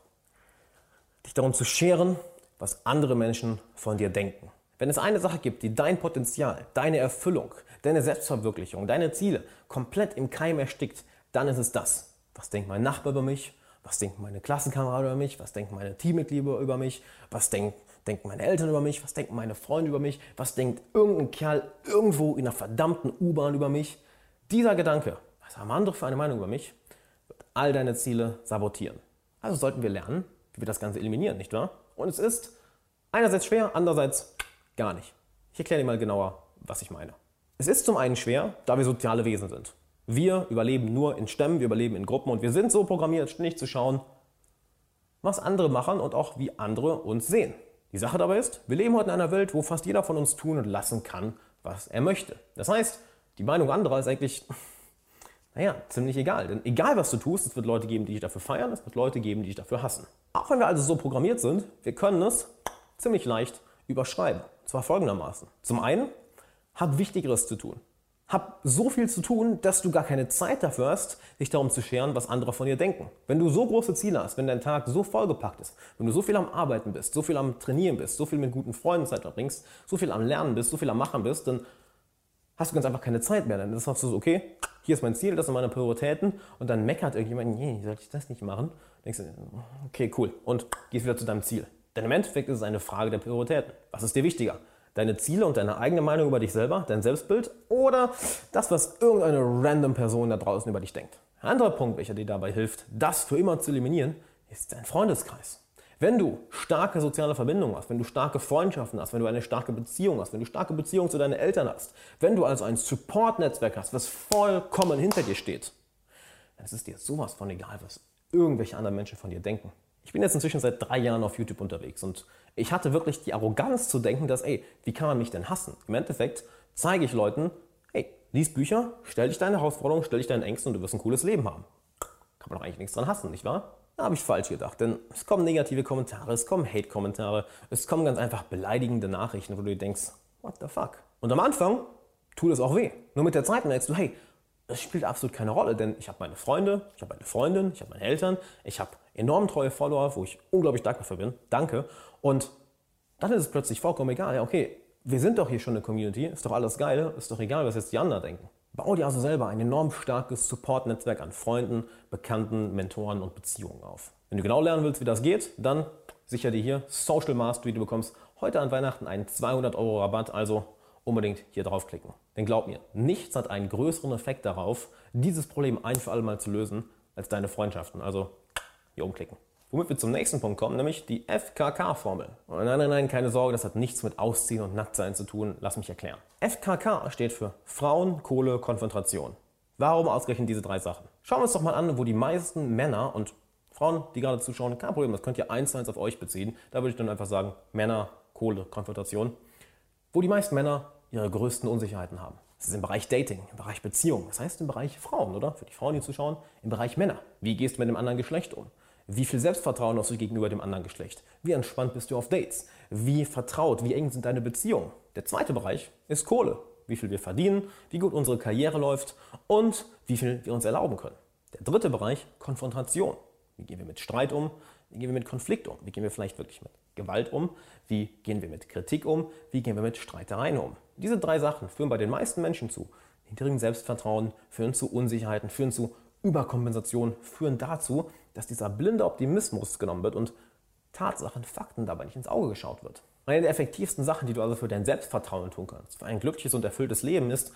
dich darum zu scheren, was andere Menschen von dir denken. Wenn es eine Sache gibt, die dein Potenzial, deine Erfüllung, deine Selbstverwirklichung, deine Ziele komplett im Keim erstickt, dann ist es das. Was denkt mein Nachbar über mich? Was denken meine Klassenkameraden über mich? Was denken meine Teammitglieder über mich? Was denken meine Eltern über mich? Was denken meine Freunde über mich? Was denkt irgendein Kerl irgendwo in einer verdammten U-Bahn über mich? Dieser Gedanke, was haben andere für eine Meinung über mich, wird all deine Ziele sabotieren. Also sollten wir lernen, wie wir das Ganze eliminieren, nicht wahr? Und es ist einerseits schwer, andererseits gar nicht. Ich erkläre dir mal genauer, was ich meine. Es ist zum einen schwer, da wir soziale Wesen sind. Wir überleben nur in Stämmen, wir überleben in Gruppen und wir sind so programmiert, ständig zu schauen, was andere machen und auch wie andere uns sehen. Die Sache dabei ist, wir leben heute in einer Welt, wo fast jeder von uns tun und lassen kann, was er möchte. Das heißt, die Meinung anderer ist eigentlich, naja, ziemlich egal. Denn egal, was du tust, es wird Leute geben, die dich dafür feiern, es wird Leute geben, die dich dafür hassen. Auch wenn wir also so programmiert sind, wir können es ziemlich leicht überschreiben. Und zwar folgendermaßen. Zum einen, hab Wichtigeres zu tun. Hab so viel zu tun, dass du gar keine Zeit dafür hast, dich darum zu scheren, was andere von dir denken. Wenn du so große Ziele hast, wenn dein Tag so vollgepackt ist, wenn du so viel am Arbeiten bist, so viel am Trainieren bist, so viel mit guten Freunden Zeit verbringst, so viel am Lernen bist, so viel am Machen bist, dann hast du ganz einfach keine Zeit mehr. Dann sagst du so, okay, hier ist mein Ziel, das sind meine Prioritäten und dann meckert irgendjemand, nee, sollte ich das nicht machen? Denkst du, okay, cool und gehst wieder zu deinem Ziel. Denn im Endeffekt ist es eine Frage der Prioritäten. Was ist dir wichtiger? Deine Ziele und deine eigene Meinung über dich selber, dein Selbstbild oder das, was irgendeine random Person da draußen über dich denkt? Ein anderer Punkt, welcher dir dabei hilft, das für immer zu eliminieren, ist dein Freundeskreis. Wenn du starke soziale Verbindungen hast, wenn du starke Freundschaften hast, wenn du eine starke Beziehung hast, wenn du starke Beziehungen zu deinen Eltern hast, wenn du also ein Support-Netzwerk hast, was vollkommen hinter dir steht, dann ist es dir sowas von egal, was irgendwelche anderen Menschen von dir denken. Ich bin jetzt inzwischen seit drei Jahren auf YouTube unterwegs und ich hatte wirklich die Arroganz zu denken, dass, ey, wie kann man mich denn hassen? Im Endeffekt zeige ich Leuten, hey, lies Bücher, stell dich deine Herausforderungen, stell dich deinen Ängsten und du wirst ein cooles Leben haben. Kann man doch eigentlich nichts dran hassen, nicht wahr? Da habe ich falsch gedacht, denn es kommen negative Kommentare, es kommen Hate-Kommentare, es kommen ganz einfach beleidigende Nachrichten, wo du dir denkst, what the fuck? Und am Anfang tut es auch weh. Nur mit der Zeit merkst du, hey, es spielt absolut keine Rolle, denn ich habe meine Freunde, ich habe meine Freundin, ich habe meine Eltern, ich habe enorm treue Follower, wo ich unglaublich dankbar für bin. Danke. Und dann ist es plötzlich vollkommen egal. Ja, okay, wir sind doch hier schon eine Community, ist doch alles geil, ist doch egal, was jetzt die anderen denken. Bau dir also selber ein enorm starkes Support-Netzwerk an Freunden, Bekannten, Mentoren und Beziehungen auf. Wenn du genau lernen willst, wie das geht, dann sicher dir hier Social Mastery. Du bekommst heute an Weihnachten einen 200 Euro Rabatt, also unbedingt hier draufklicken. Denn glaub mir, nichts hat einen größeren Effekt darauf, dieses Problem ein für alle Mal zu lösen, als deine Freundschaften. Also hier umklicken. Womit wir zum nächsten Punkt kommen, nämlich die FKK-Formel. Nein, nein, nein, keine Sorge, das hat nichts mit Ausziehen und Nacktsein zu tun. Lass mich erklären. FKK steht für Frauen, Kohle, Konfrontation. Warum ausgerechnet diese drei Sachen? Schauen wir uns doch mal an, wo die meisten Männer und Frauen, die gerade zuschauen, kein Problem, das könnt ihr eins zu eins auf euch beziehen. Da würde ich dann einfach sagen, Männer, Kohle, Konfrontation. Wo die meisten Männer ihre größten Unsicherheiten haben. Das ist im Bereich Dating, im Bereich Beziehung. Das heißt im Bereich Frauen, oder? Für die Frauen, die zuschauen, im Bereich Männer. Wie gehst du mit dem anderen Geschlecht um? Wie viel Selbstvertrauen hast du gegenüber dem anderen Geschlecht? Wie entspannt bist du auf Dates? Wie vertraut, wie eng sind deine Beziehungen? Der zweite Bereich ist Kohle. Wie viel wir verdienen, wie gut unsere Karriere läuft und wie viel wir uns erlauben können. Der dritte Bereich, Konfrontation. Wie gehen wir mit Streit um? Wie gehen wir mit Konflikt um? Wie gehen wir vielleicht wirklich mit Gewalt um? Wie gehen wir mit Kritik um? Wie gehen wir mit Streitereien um? Diese drei Sachen führen bei den meisten Menschen zu niedrigem Selbstvertrauen, führen zu Unsicherheiten, führen zu Überkompensation, führen dazu, dass dieser blinde Optimismus genommen wird und Tatsachen, Fakten dabei nicht ins Auge geschaut wird. Eine der effektivsten Sachen, die du also für dein Selbstvertrauen tun kannst, für ein glückliches und erfülltes Leben ist,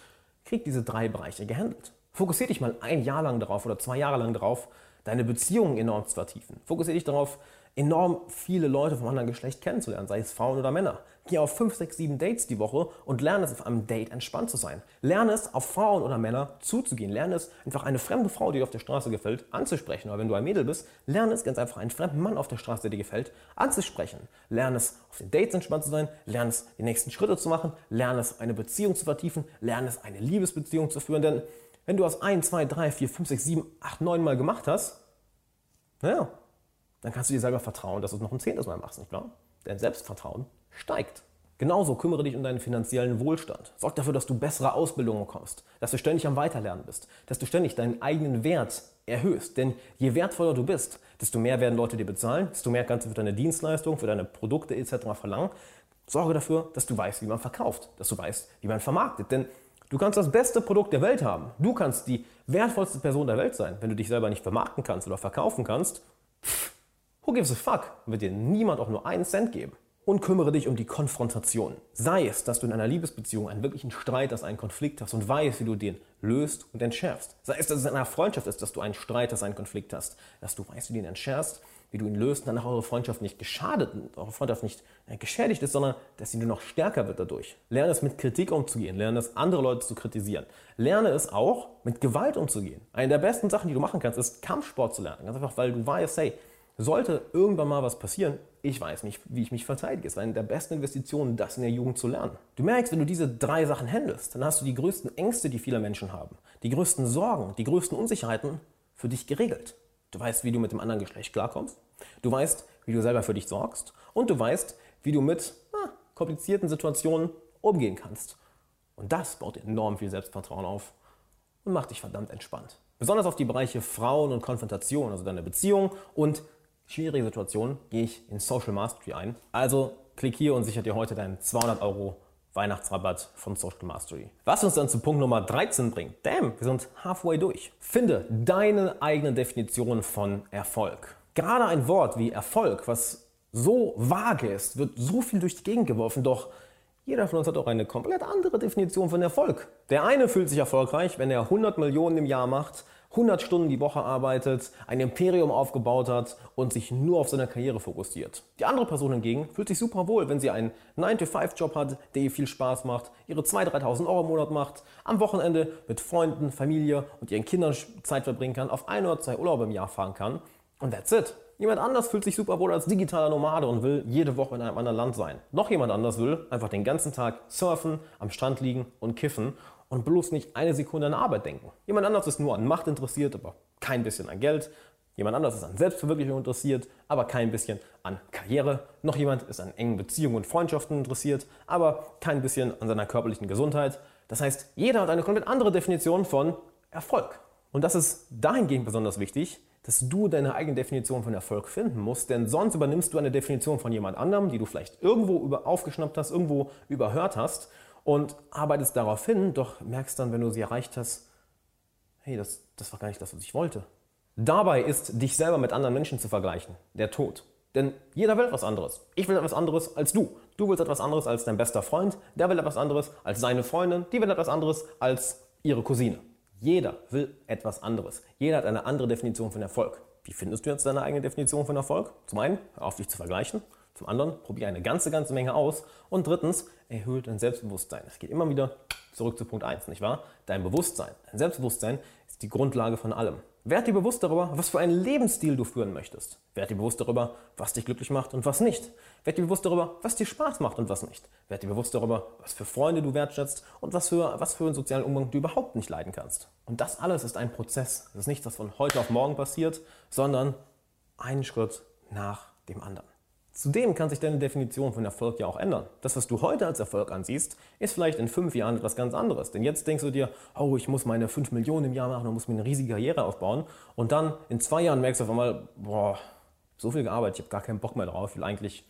krieg diese drei Bereiche gehandelt. Fokussier dich mal ein Jahr lang darauf oder zwei Jahre lang darauf, deine Beziehungen enorm zu vertiefen. Fokussiere dich darauf, enorm viele Leute vom anderen Geschlecht kennenzulernen, sei es Frauen oder Männer. Geh auf 5, 6, 7 Dates die Woche und lerne es auf einem Date entspannt zu sein. Lerne es, auf Frauen oder Männer zuzugehen. Lerne es, einfach eine fremde Frau, die dir auf der Straße gefällt, anzusprechen. Oder wenn du ein Mädel bist, lerne es ganz einfach, einen fremden Mann auf der Straße, der dir gefällt, anzusprechen. Lerne es, auf den Dates entspannt zu sein. Lerne es, die nächsten Schritte zu machen. Lerne es, eine Beziehung zu vertiefen. Lerne es, eine Liebesbeziehung zu führen. Denn wenn du das 1, 2, 3, 4, 5, 6, 7, 8, 9 Mal gemacht hast, naja, dann kannst du dir selber vertrauen, dass du es noch ein zehntes Mal machst, nicht wahr? Dein Selbstvertrauen steigt. Genauso kümmere dich um deinen finanziellen Wohlstand. Sorg dafür, dass du bessere Ausbildungen bekommst, dass du ständig am Weiterlernen bist, dass du ständig deinen eigenen Wert erhöhst. Denn je wertvoller du bist, desto mehr werden Leute dir bezahlen, desto mehr kannst du für deine Dienstleistung, für deine Produkte etc. verlangen. Sorge dafür, dass du weißt, wie man verkauft, dass du weißt, wie man vermarktet. Denn du kannst das beste Produkt der Welt haben. Du kannst die wertvollste Person der Welt sein. Wenn du dich selber nicht vermarkten kannst oder verkaufen kannst, pff, who gives a fuck? Wird dir niemand auch nur einen Cent geben und kümmere dich um die Konfrontation. Sei es, dass du in einer Liebesbeziehung einen wirklichen Streit hast, einen Konflikt hast und weißt, wie du den löst und entschärfst. Sei es, dass es in einer Freundschaft ist, dass du einen Streit hast, einen Konflikt hast, dass du weißt, wie du ihn entschärfst, wie du ihn löst und danach eure Freundschaft nicht geschadet, eure Freundschaft nicht äh, geschädigt ist, sondern dass sie nur noch stärker wird dadurch. Lerne es mit Kritik umzugehen, lerne es andere Leute zu kritisieren. Lerne es auch mit Gewalt umzugehen. Eine der besten Sachen, die du machen kannst, ist Kampfsport zu lernen. Ganz einfach, weil du weißt, hey, sollte irgendwann mal was passieren, ich weiß nicht, wie ich mich verteidige. Es ist eine der besten Investitionen, das in der Jugend zu lernen. Du merkst, wenn du diese drei Sachen handelst, dann hast du die größten Ängste, die viele Menschen haben, die größten Sorgen, die größten Unsicherheiten für dich geregelt. Du weißt, wie du mit dem anderen Geschlecht klarkommst. Du weißt, wie du selber für dich sorgst. Und du weißt, wie du mit na, komplizierten Situationen umgehen kannst. Und das baut enorm viel Selbstvertrauen auf und macht dich verdammt entspannt. Besonders auf die Bereiche Frauen und Konfrontation, also deine Beziehung und schwierige Situationen gehe ich in Social Mastery ein. Also klick hier und sichert dir heute deinen 200 Euro Weihnachtsrabatt von Social Mastery. Was uns dann zu Punkt Nummer 13 bringt. Damn, wir sind halfway durch. Finde deine eigene Definition von Erfolg. Gerade ein Wort wie Erfolg, was so vage ist, wird so viel durch die Gegend geworfen, doch jeder von uns hat auch eine komplett andere Definition von Erfolg. Der eine fühlt sich erfolgreich, wenn er 100 Millionen im Jahr macht, 100 Stunden die Woche arbeitet, ein Imperium aufgebaut hat und sich nur auf seine Karriere fokussiert. Die andere Person hingegen fühlt sich super wohl, wenn sie einen 9-to-5-Job hat, der ihr viel Spaß macht, ihre 2.000, 3.000 Euro im Monat macht, am Wochenende mit Freunden, Familie und ihren Kindern Zeit verbringen kann, auf ein oder zwei Urlaube im Jahr fahren kann und that's it. Jemand anders fühlt sich super wohl als digitaler Nomade und will jede Woche in einem anderen Land sein. Noch jemand anders will einfach den ganzen Tag surfen, am Strand liegen und kiffen und bloß nicht eine Sekunde an Arbeit denken. Jemand anders ist nur an Macht interessiert, aber kein bisschen an Geld. Jemand anders ist an Selbstverwirklichung interessiert, aber kein bisschen an Karriere. Noch jemand ist an engen Beziehungen und Freundschaften interessiert, aber kein bisschen an seiner körperlichen Gesundheit. Das heißt, jeder hat eine komplett andere Definition von Erfolg. Und das ist dahingehend besonders wichtig, dass du deine eigene Definition von Erfolg finden musst, denn sonst übernimmst du eine Definition von jemand anderem, die du vielleicht irgendwo über aufgeschnappt hast, irgendwo überhört hast und arbeitest darauf hin, doch merkst dann, wenn du sie erreicht hast, hey, das, das war gar nicht das, was ich wollte. Dabei ist, dich selber mit anderen Menschen zu vergleichen, der Tod. Denn jeder will etwas anderes. Ich will etwas anderes als du. Du willst etwas anderes als dein bester Freund, der will etwas anderes als seine Freundin, die will etwas anderes als ihre Cousine. Jeder will etwas anderes. Jeder hat eine andere Definition von Erfolg. Wie findest du jetzt deine eigene Definition von Erfolg? Zum einen, hör auf dich zu vergleichen. Zum anderen, probiere eine ganze, ganze Menge aus. Und drittens, erhöhe dein Selbstbewusstsein. Es geht immer wieder zurück zu Punkt 1, nicht wahr? Dein Bewusstsein. Dein Selbstbewusstsein ist die Grundlage von allem. Werd dir bewusst darüber, was für einen Lebensstil du führen möchtest. Werd dir bewusst darüber, was dich glücklich macht und was nicht. Werd dir bewusst darüber, was dir Spaß macht und was nicht. Werd dir bewusst darüber, was für Freunde du wertschätzt und was für, was für einen sozialen Umgang du überhaupt nicht leiden kannst. Und das alles ist ein Prozess. Das ist nichts, was von heute auf morgen passiert, sondern einen Schritt nach dem anderen. Zudem kann sich deine Definition von Erfolg ja auch ändern. Das, was du heute als Erfolg ansiehst, ist vielleicht in fünf Jahren etwas ganz anderes. Denn jetzt denkst du dir, oh, ich muss meine fünf Millionen im Jahr machen und muss mir eine riesige Karriere aufbauen. Und dann in zwei Jahren merkst du auf einmal, boah, so viel gearbeitet, ich habe gar keinen Bock mehr drauf, ich will eigentlich,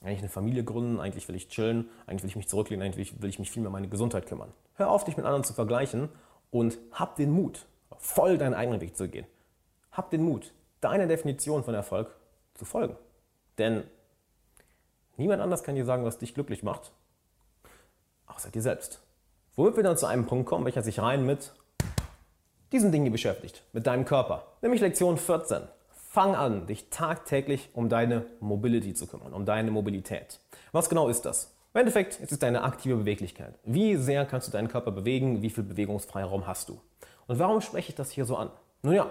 eigentlich eine Familie gründen, eigentlich will ich chillen, eigentlich will ich mich zurücklehnen, eigentlich will ich mich viel mehr um meine Gesundheit kümmern. Hör auf, dich mit anderen zu vergleichen und hab den Mut, voll deinen eigenen Weg zu gehen. Hab den Mut, deiner Definition von Erfolg zu folgen. Denn Niemand anders kann dir sagen, was dich glücklich macht, außer dir selbst. Womit wir dann zu einem Punkt kommen, welcher sich rein mit diesen Dingen beschäftigt, mit deinem Körper. Nämlich Lektion 14. Fang an, dich tagtäglich um deine Mobility zu kümmern, um deine Mobilität. Was genau ist das? Im Endeffekt ist es deine aktive Beweglichkeit. Wie sehr kannst du deinen Körper bewegen? Wie viel Bewegungsfreiraum hast du? Und warum spreche ich das hier so an? Nun ja,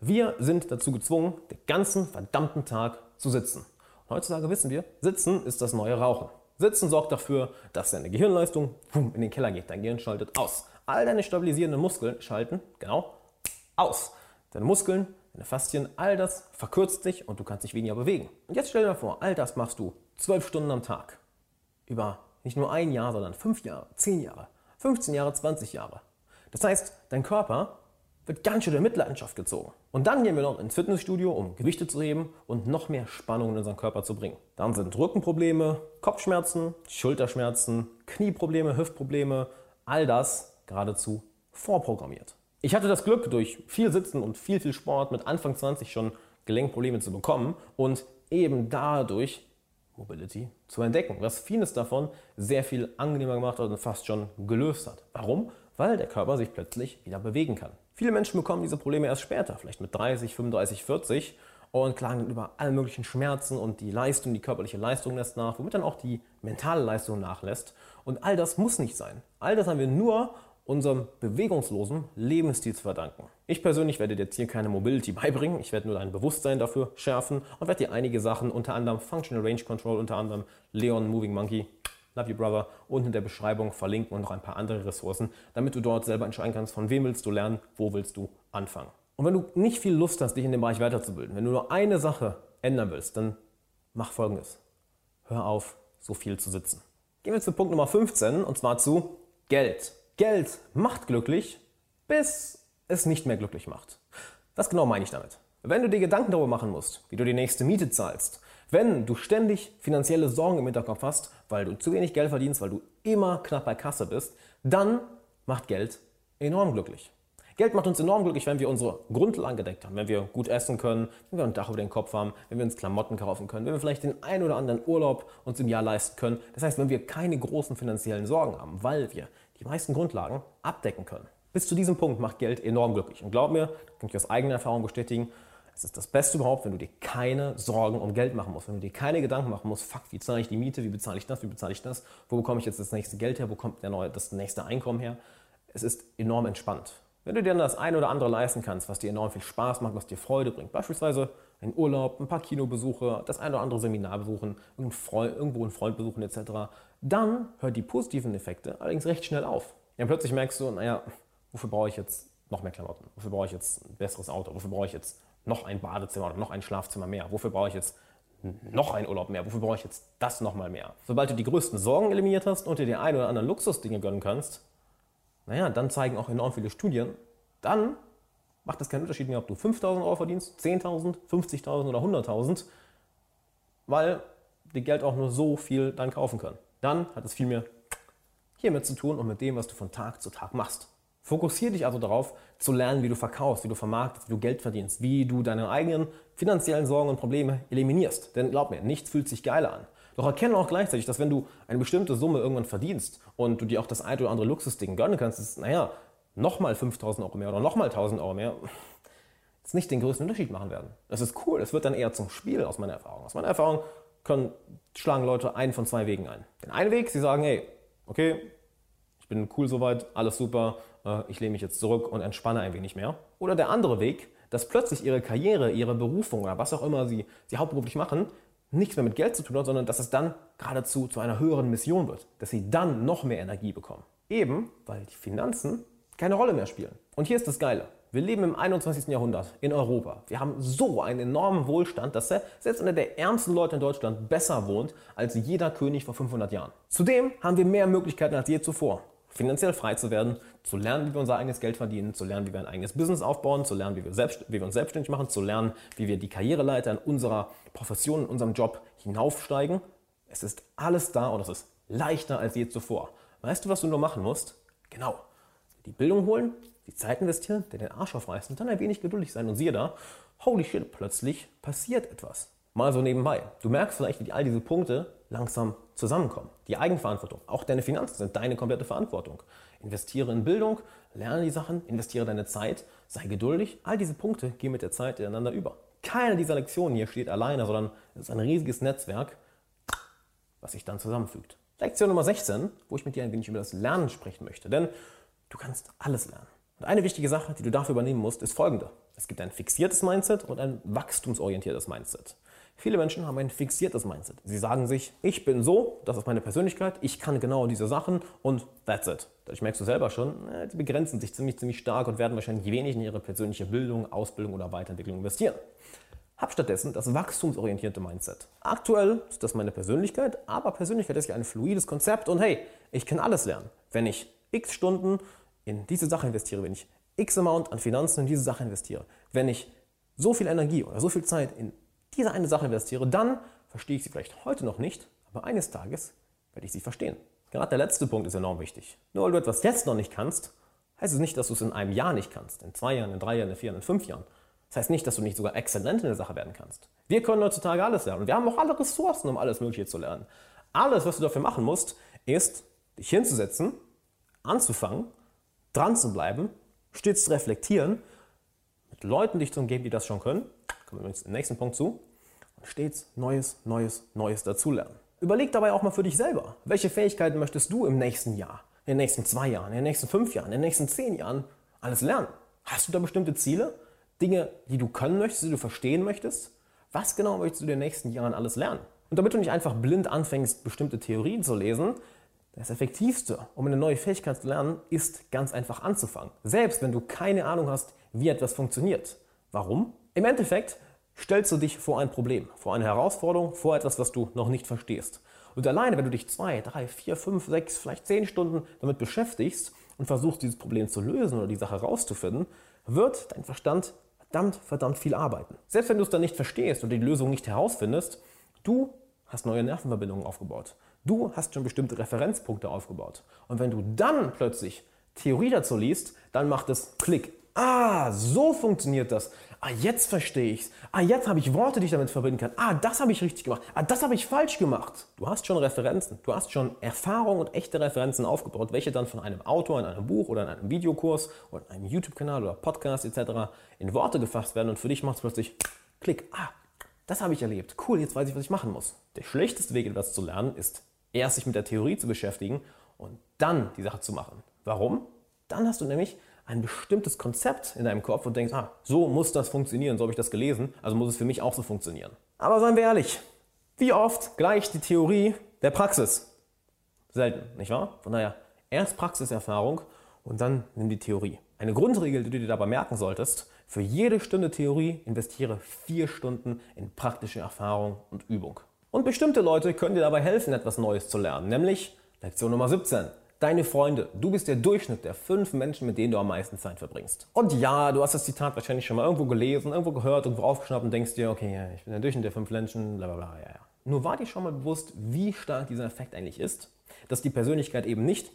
wir sind dazu gezwungen, den ganzen verdammten Tag zu sitzen. Heutzutage wissen wir, Sitzen ist das neue Rauchen. Sitzen sorgt dafür, dass deine Gehirnleistung in den Keller geht. Dein Gehirn schaltet aus. All deine stabilisierenden Muskeln schalten, genau, aus. Deine Muskeln, deine Faszien, all das verkürzt sich und du kannst dich weniger bewegen. Und jetzt stell dir vor, all das machst du zwölf Stunden am Tag. Über nicht nur ein Jahr, sondern fünf Jahre, zehn Jahre, 15 Jahre, 20 Jahre. Das heißt, dein Körper wird ganz schön in Mitleidenschaft gezogen. Und dann gehen wir noch ins Fitnessstudio, um Gewichte zu heben und noch mehr Spannung in unseren Körper zu bringen. Dann sind Rückenprobleme, Kopfschmerzen, Schulterschmerzen, Knieprobleme, Hüftprobleme, all das geradezu vorprogrammiert. Ich hatte das Glück, durch viel Sitzen und viel, viel Sport mit Anfang 20 schon Gelenkprobleme zu bekommen und eben dadurch Mobility zu entdecken, was vieles davon sehr viel angenehmer gemacht hat und fast schon gelöst hat. Warum? Weil der Körper sich plötzlich wieder bewegen kann. Viele Menschen bekommen diese Probleme erst später, vielleicht mit 30, 35, 40 und klagen über alle möglichen Schmerzen und die Leistung, die körperliche Leistung lässt nach, womit dann auch die mentale Leistung nachlässt. Und all das muss nicht sein. All das haben wir nur unserem bewegungslosen Lebensstil zu verdanken. Ich persönlich werde dir jetzt hier keine Mobility beibringen, ich werde nur dein Bewusstsein dafür schärfen und werde dir einige Sachen, unter anderem Functional Range Control, unter anderem Leon Moving Monkey, Love You Brother, unten in der Beschreibung verlinken und noch ein paar andere Ressourcen, damit du dort selber entscheiden kannst, von wem willst du lernen, wo willst du anfangen. Und wenn du nicht viel Lust hast, dich in dem Bereich weiterzubilden, wenn du nur eine Sache ändern willst, dann mach folgendes. Hör auf, so viel zu sitzen. Gehen wir zu Punkt Nummer 15 und zwar zu Geld. Geld macht glücklich, bis es nicht mehr glücklich macht. Was genau meine ich damit? Wenn du dir Gedanken darüber machen musst, wie du die nächste Miete zahlst, Wenn du ständig finanzielle Sorgen im Hinterkopf hast, weil du zu wenig Geld verdienst, weil du immer knapp bei Kasse bist, dann macht Geld enorm glücklich. Geld macht uns enorm glücklich, wenn wir unsere Grundlagen gedeckt haben, wenn wir gut essen können, wenn wir ein Dach über den Kopf haben, wenn wir uns Klamotten kaufen können, wenn wir vielleicht den einen oder anderen Urlaub uns im Jahr leisten können. Das heißt, wenn wir keine großen finanziellen Sorgen haben, weil wir die meisten Grundlagen abdecken können. Bis zu diesem Punkt macht Geld enorm glücklich. Und glaub mir, das kann ich aus eigener Erfahrung bestätigen, es ist das Beste überhaupt, wenn du dir keine Sorgen um Geld machen musst, wenn du dir keine Gedanken machen musst, fuck, wie zahle ich die Miete, wie bezahle ich das, wie bezahle ich das, wo bekomme ich jetzt das nächste Geld her, wo kommt der neue, das nächste Einkommen her. Es ist enorm entspannt. Wenn du dir dann das eine oder andere leisten kannst, was dir enorm viel Spaß macht, was dir Freude bringt, beispielsweise einen Urlaub, ein paar Kinobesuche, das eine oder andere Seminar besuchen, irgendwo einen Freund besuchen etc., dann hört die positiven Effekte allerdings recht schnell auf. Ja, plötzlich merkst du, naja, wofür brauche ich jetzt noch mehr Klamotten? Wofür brauche ich jetzt ein besseres Auto? Wofür brauche ich jetzt noch ein Badezimmer oder noch ein Schlafzimmer mehr? Wofür brauche ich jetzt noch einen Urlaub mehr? Wofür brauche ich jetzt das nochmal mehr? Sobald du die größten Sorgen eliminiert hast und dir die ein oder anderen Luxusdinge gönnen kannst, naja, dann zeigen auch enorm viele Studien, dann macht es keinen Unterschied mehr, ob du 5000 Euro verdienst, 10.000, 50.000 oder 100.000, weil die Geld auch nur so viel dann kaufen können. Dann hat es viel mehr hiermit zu tun und mit dem, was du von Tag zu Tag machst. Fokussiere dich also darauf, zu lernen, wie du verkaufst, wie du vermarktest, wie du Geld verdienst, wie du deine eigenen finanziellen Sorgen und Probleme eliminierst. Denn glaub mir, nichts fühlt sich geiler an. Doch erkenne auch gleichzeitig, dass wenn du eine bestimmte Summe irgendwann verdienst und du dir auch das ein oder andere Luxusding gönnen kannst, ist, naja, nochmal 5000 Euro mehr oder nochmal 1000 Euro mehr, [SNIFFS] jetzt nicht den größten Unterschied machen werden. Das ist cool. Es wird dann eher zum Spiel aus meiner Erfahrung. Aus meiner Erfahrung können, schlagen Leute einen von zwei Wegen ein. Den einen Weg, sie sagen, hey, okay, ich bin cool soweit, alles super, ich lehne mich jetzt zurück und entspanne ein wenig mehr. Oder der andere Weg, dass plötzlich ihre Karriere, ihre Berufung oder was auch immer sie, sie hauptberuflich machen, nichts mehr mit Geld zu tun hat, sondern dass es dann geradezu zu einer höheren Mission wird, dass sie dann noch mehr Energie bekommen. Eben, weil die Finanzen keine Rolle mehr spielen. Und hier ist das Geile. Wir leben im 21. Jahrhundert in Europa. Wir haben so einen enormen Wohlstand, dass selbst einer der ärmsten Leute in Deutschland besser wohnt als jeder König vor 500 Jahren. Zudem haben wir mehr Möglichkeiten als je zuvor, finanziell frei zu werden, zu lernen, wie wir unser eigenes Geld verdienen, zu lernen, wie wir ein eigenes Business aufbauen, zu lernen, wie wir, selbst, wie wir uns selbstständig machen, zu lernen, wie wir die Karriereleiter in unserer Profession, in unserem Job hinaufsteigen. Es ist alles da und es ist leichter als je zuvor. Weißt du, was du nur machen musst? Genau. Die Bildung holen, die Zeit investieren, dir den Arsch aufreißen und dann ein wenig geduldig sein. Und siehe da, holy shit, plötzlich passiert etwas. Mal so nebenbei. Du merkst vielleicht, wie all diese Punkte langsam zusammenkommen. Die Eigenverantwortung, auch deine Finanzen sind deine komplette Verantwortung. Investiere in Bildung, lerne die Sachen, investiere deine Zeit, sei geduldig. All diese Punkte gehen mit der Zeit ineinander über. Keine dieser Lektionen hier steht alleine, sondern es ist ein riesiges Netzwerk, was sich dann zusammenfügt. Lektion Nummer 16, wo ich mit dir ein wenig über das Lernen sprechen möchte. Denn du kannst alles lernen. Und eine wichtige Sache, die du dafür übernehmen musst, ist folgende. Es gibt ein fixiertes Mindset und ein wachstumsorientiertes Mindset. Viele Menschen haben ein fixiertes Mindset. Sie sagen sich, ich bin so, das ist meine Persönlichkeit, ich kann genau diese Sachen und that's it. Dadurch merkst du selber schon, die begrenzen sich ziemlich, ziemlich stark und werden wahrscheinlich wenig in ihre persönliche Bildung, Ausbildung oder Weiterentwicklung investieren. Hab stattdessen das wachstumsorientierte Mindset. Aktuell ist das meine Persönlichkeit, aber Persönlichkeit ist ja ein fluides Konzept und hey, ich kann alles lernen. Wenn ich x Stunden in diese Sache investiere, wenn ich x Amount an Finanzen in diese Sache investiere, wenn ich so viel Energie oder so viel Zeit in diese eine Sache investiere, dann verstehe ich sie vielleicht heute noch nicht, aber eines Tages werde ich sie verstehen. Gerade der letzte Punkt ist enorm wichtig. Nur weil du etwas jetzt noch nicht kannst, heißt es nicht, dass du es in einem Jahr nicht kannst, in zwei Jahren, in drei Jahren, in vier Jahren, in fünf Jahren. Das heißt nicht, dass du nicht sogar exzellent in der Sache werden kannst. Wir können heutzutage alles lernen und wir haben auch alle Ressourcen, um alles Mögliche zu lernen. Alles, was du dafür machen musst, ist, dich hinzusetzen, anzufangen, dran zu bleiben, stets zu reflektieren, mit Leuten dich zu umgeben, die das schon können, kommen wir im nächsten Punkt zu, und stets Neues, Neues, Neues dazulernen. Überleg dabei auch mal für dich selber, welche Fähigkeiten möchtest du im nächsten Jahr, in den nächsten zwei Jahren, in den nächsten fünf Jahren, in den nächsten zehn Jahren alles lernen? Hast du da bestimmte Ziele? Dinge, die du können möchtest, die du verstehen möchtest? Was genau möchtest du in den nächsten Jahren alles lernen? Und damit du nicht einfach blind anfängst, bestimmte Theorien zu lesen, das Effektivste, um eine neue Fähigkeit zu lernen, ist ganz einfach anzufangen. Selbst wenn du keine Ahnung hast, wie etwas funktioniert. Warum? Im Endeffekt stellst du dich vor ein Problem, vor eine Herausforderung, vor etwas, was du noch nicht verstehst. Und alleine, wenn du dich zwei, drei, vier, fünf, sechs, vielleicht zehn Stunden damit beschäftigst und versuchst, dieses Problem zu lösen oder die Sache herauszufinden, wird dein Verstand verdammt, verdammt viel arbeiten. Selbst wenn du es dann nicht verstehst und die Lösung nicht herausfindest, Du hast neue Nervenverbindungen aufgebaut. Du hast schon bestimmte Referenzpunkte aufgebaut. Und wenn du dann plötzlich Theorie dazu liest, dann macht es Klick. Ah, so funktioniert das. Ah, jetzt verstehe ich's. Ah, jetzt habe ich Worte, die ich damit verbinden kann. Ah, das habe ich richtig gemacht. Ah, das habe ich falsch gemacht. Du hast schon Referenzen. Du hast schon Erfahrung und echte Referenzen aufgebaut, welche dann von einem Autor in einem Buch oder in einem Videokurs oder in einem YouTube-Kanal oder Podcast etc. in Worte gefasst werden und für dich macht es plötzlich Klick. Ah, das habe ich erlebt. Cool, jetzt weiß ich, was ich machen muss. Der schlechteste Weg, etwas zu lernen, ist erst sich mit der Theorie zu beschäftigen und dann die Sache zu machen. Warum? Dann hast du nämlich ein bestimmtes Konzept in deinem Kopf und denkst, ah, so muss das funktionieren, so habe ich das gelesen, also muss es für mich auch so funktionieren. Aber seien wir ehrlich, wie oft gleicht die Theorie der Praxis? Selten, nicht wahr? Von daher, erst Praxiserfahrung und dann nimm die Theorie. Eine Grundregel, die du dir dabei merken solltest, für jede Stunde Theorie investiere vier Stunden in praktische Erfahrung und Übung. Und bestimmte Leute können dir dabei helfen, etwas Neues zu lernen, nämlich Lektion Nummer 17. Deine Freunde. Du bist der Durchschnitt der fünf Menschen, mit denen du am meisten Zeit verbringst. Und ja, du hast das Zitat wahrscheinlich schon mal irgendwo gelesen, irgendwo gehört, irgendwo aufgeschnappt und denkst dir, okay, ja, ich bin der Durchschnitt der fünf Menschen, bla bla bla, ja, ja. Nur war dir schon mal bewusst, wie stark dieser Effekt eigentlich ist? Dass die Persönlichkeit eben nicht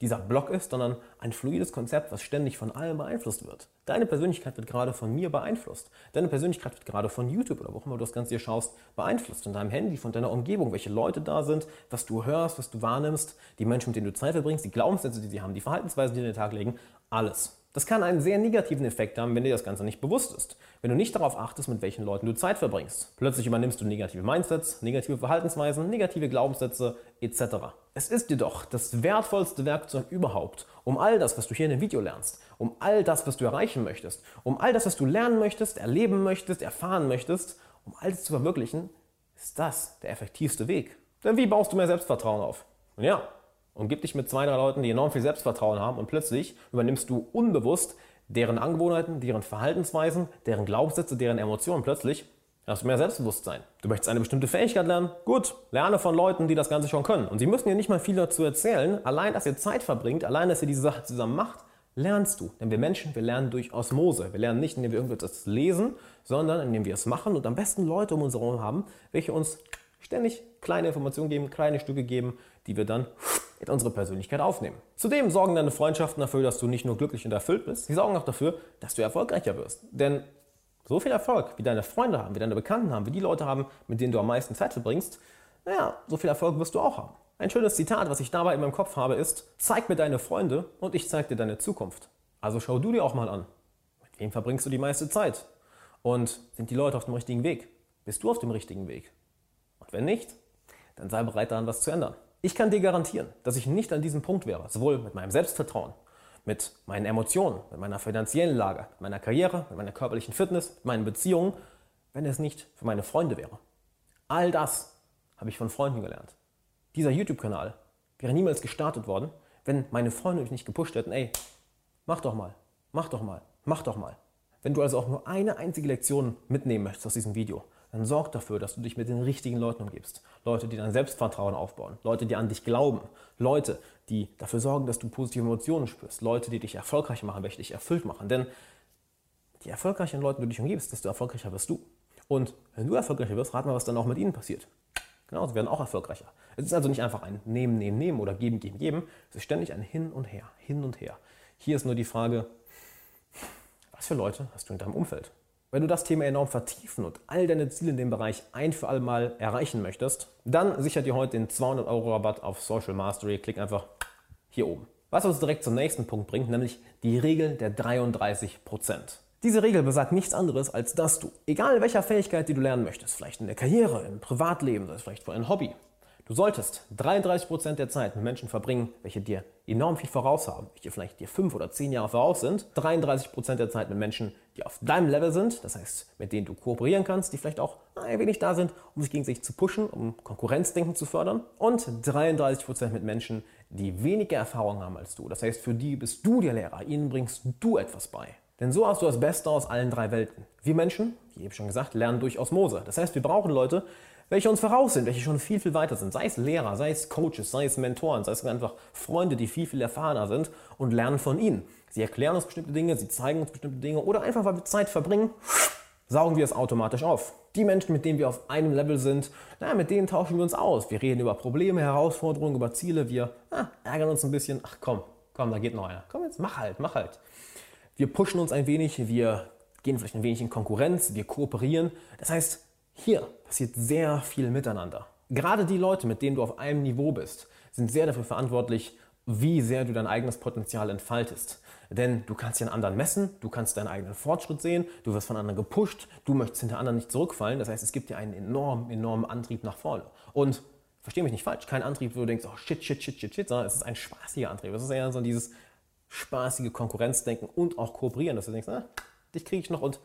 dieser Block ist, sondern ein fluides Konzept, was ständig von allem beeinflusst wird. Deine Persönlichkeit wird gerade von mir beeinflusst. Deine Persönlichkeit wird gerade von YouTube oder wo auch immer du das Ganze hier schaust, beeinflusst. Von deinem Handy, von deiner Umgebung, welche Leute da sind, was du hörst, was du wahrnimmst, die Menschen, mit denen du Zeit verbringst, die Glaubenssätze, die sie haben, die Verhaltensweisen, die sie in den Tag legen, alles. Das kann einen sehr negativen Effekt haben, wenn dir das Ganze nicht bewusst ist. Wenn du nicht darauf achtest, mit welchen Leuten du Zeit verbringst. Plötzlich übernimmst du negative Mindsets, negative Verhaltensweisen, negative Glaubenssätze etc. Es ist jedoch das wertvollste Werkzeug überhaupt, um all das, was du hier in dem Video lernst, um all das, was du erreichen möchtest, um all das, was du lernen möchtest, erleben möchtest, erfahren möchtest, um all das zu verwirklichen, ist das der effektivste Weg. Denn wie baust du mehr Selbstvertrauen auf? Ja, Umgib dich mit zwei, drei Leuten, die enorm viel Selbstvertrauen haben und plötzlich übernimmst du unbewusst deren Angewohnheiten, deren Verhaltensweisen, deren Glaubenssätze, deren Emotionen. Plötzlich hast du mehr Selbstbewusstsein. Du möchtest eine bestimmte Fähigkeit lernen? Gut, lerne von Leuten, die das Ganze schon können. Und sie müssen dir nicht mal viel dazu erzählen. Allein, dass ihr Zeit verbringt, allein, dass ihr diese Sache zusammen macht, lernst du. Denn wir Menschen, wir lernen durch Osmose. Wir lernen nicht, indem wir irgendetwas lesen, sondern indem wir es machen und am besten Leute um uns herum haben, welche uns ständig kleine Informationen geben, kleine Stücke geben, die wir dann in unsere Persönlichkeit aufnehmen. Zudem sorgen deine Freundschaften dafür, dass du nicht nur glücklich und erfüllt bist, sie sorgen auch dafür, dass du erfolgreicher wirst. Denn so viel Erfolg, wie deine Freunde haben, wie deine Bekannten haben, wie die Leute haben, mit denen du am meisten Zeit verbringst, naja, so viel Erfolg wirst du auch haben. Ein schönes Zitat, was ich dabei in meinem Kopf habe, ist, zeig mir deine Freunde und ich zeig dir deine Zukunft. Also schau du dir auch mal an. Mit wem verbringst du die meiste Zeit? Und sind die Leute auf dem richtigen Weg? Bist du auf dem richtigen Weg? Und wenn nicht, dann sei bereit daran, was zu ändern. Ich kann dir garantieren, dass ich nicht an diesem Punkt wäre, sowohl mit meinem Selbstvertrauen, mit meinen Emotionen, mit meiner finanziellen Lage, mit meiner Karriere, mit meiner körperlichen Fitness, mit meinen Beziehungen, wenn es nicht für meine Freunde wäre. All das habe ich von Freunden gelernt. Dieser YouTube-Kanal wäre niemals gestartet worden, wenn meine Freunde mich nicht gepusht hätten, ey, mach doch mal, mach doch mal, mach doch mal. Wenn du also auch nur eine einzige Lektion mitnehmen möchtest aus diesem Video, dann sorg dafür, dass du dich mit den richtigen Leuten umgibst. Leute, die dein Selbstvertrauen aufbauen. Leute, die an dich glauben. Leute, die dafür sorgen, dass du positive Emotionen spürst. Leute, die dich erfolgreich machen, welche dich erfüllt machen. Denn je erfolgreicheren Leuten du dich umgibst, desto erfolgreicher wirst du. Und wenn du erfolgreicher wirst, rat mal, was dann auch mit ihnen passiert. Genau, sie werden auch erfolgreicher. Es ist also nicht einfach ein Nehmen, Nehmen, Nehmen oder Geben, Geben, Geben. Es ist ständig ein Hin und Her, Hin und Her. Hier ist nur die Frage, was für Leute hast du in deinem Umfeld? Wenn du das Thema enorm vertiefen und all deine Ziele in dem Bereich ein für alle Mal erreichen möchtest, dann sichert dir heute den 200 Euro Rabatt auf Social Mastery. Klick einfach hier oben. Was uns direkt zum nächsten Punkt bringt, nämlich die Regel der 33% Diese Regel besagt nichts anderes, als dass du, egal welcher Fähigkeit, die du lernen möchtest, vielleicht in der Karriere, im Privatleben, vielleicht für ein Hobby, Du solltest 33% der Zeit mit Menschen verbringen, welche dir enorm viel voraus haben, welche vielleicht dir 5 oder 10 Jahre voraus sind. 33% der Zeit mit Menschen, die auf deinem Level sind, das heißt, mit denen du kooperieren kannst, die vielleicht auch ein wenig da sind, um sich gegenseitig zu pushen, um Konkurrenzdenken zu fördern. Und 33% mit Menschen, die weniger Erfahrung haben als du. Das heißt, für die bist du der Lehrer, ihnen bringst du etwas bei. Denn so hast du das Beste aus allen drei Welten. Wir Menschen, wie eben schon gesagt, lernen durch Osmose. Das heißt, wir brauchen Leute, welche uns voraus sind, welche schon viel, viel weiter sind. Sei es Lehrer, sei es Coaches, sei es Mentoren, sei es einfach Freunde, die viel, viel erfahrener sind und lernen von ihnen. Sie erklären uns bestimmte Dinge, sie zeigen uns bestimmte Dinge oder einfach, weil wir Zeit verbringen, saugen wir es automatisch auf. Die Menschen, mit denen wir auf einem Level sind, na, mit denen tauschen wir uns aus. Wir reden über Probleme, Herausforderungen, über Ziele. Wir ah, ärgern uns ein bisschen. Ach komm, komm, da geht noch einer. Komm jetzt, mach halt, mach halt. Wir pushen uns ein wenig, wir gehen vielleicht ein wenig in Konkurrenz, wir kooperieren. Das heißt, hier passiert sehr viel miteinander. Gerade die Leute, mit denen du auf einem Niveau bist, sind sehr dafür verantwortlich, wie sehr du dein eigenes Potenzial entfaltest. Denn du kannst an anderen messen, du kannst deinen eigenen Fortschritt sehen, du wirst von anderen gepusht, du möchtest hinter anderen nicht zurückfallen. Das heißt, es gibt dir einen enormen, enormen Antrieb nach vorne. Und verstehe mich nicht falsch, kein Antrieb, wo du denkst, oh shit, shit, shit, shit, shit, sondern es ist ein spaßiger Antrieb. Es ist eher so dieses spaßige Konkurrenzdenken und auch kooperieren, dass du denkst, ah, dich kriege ich noch und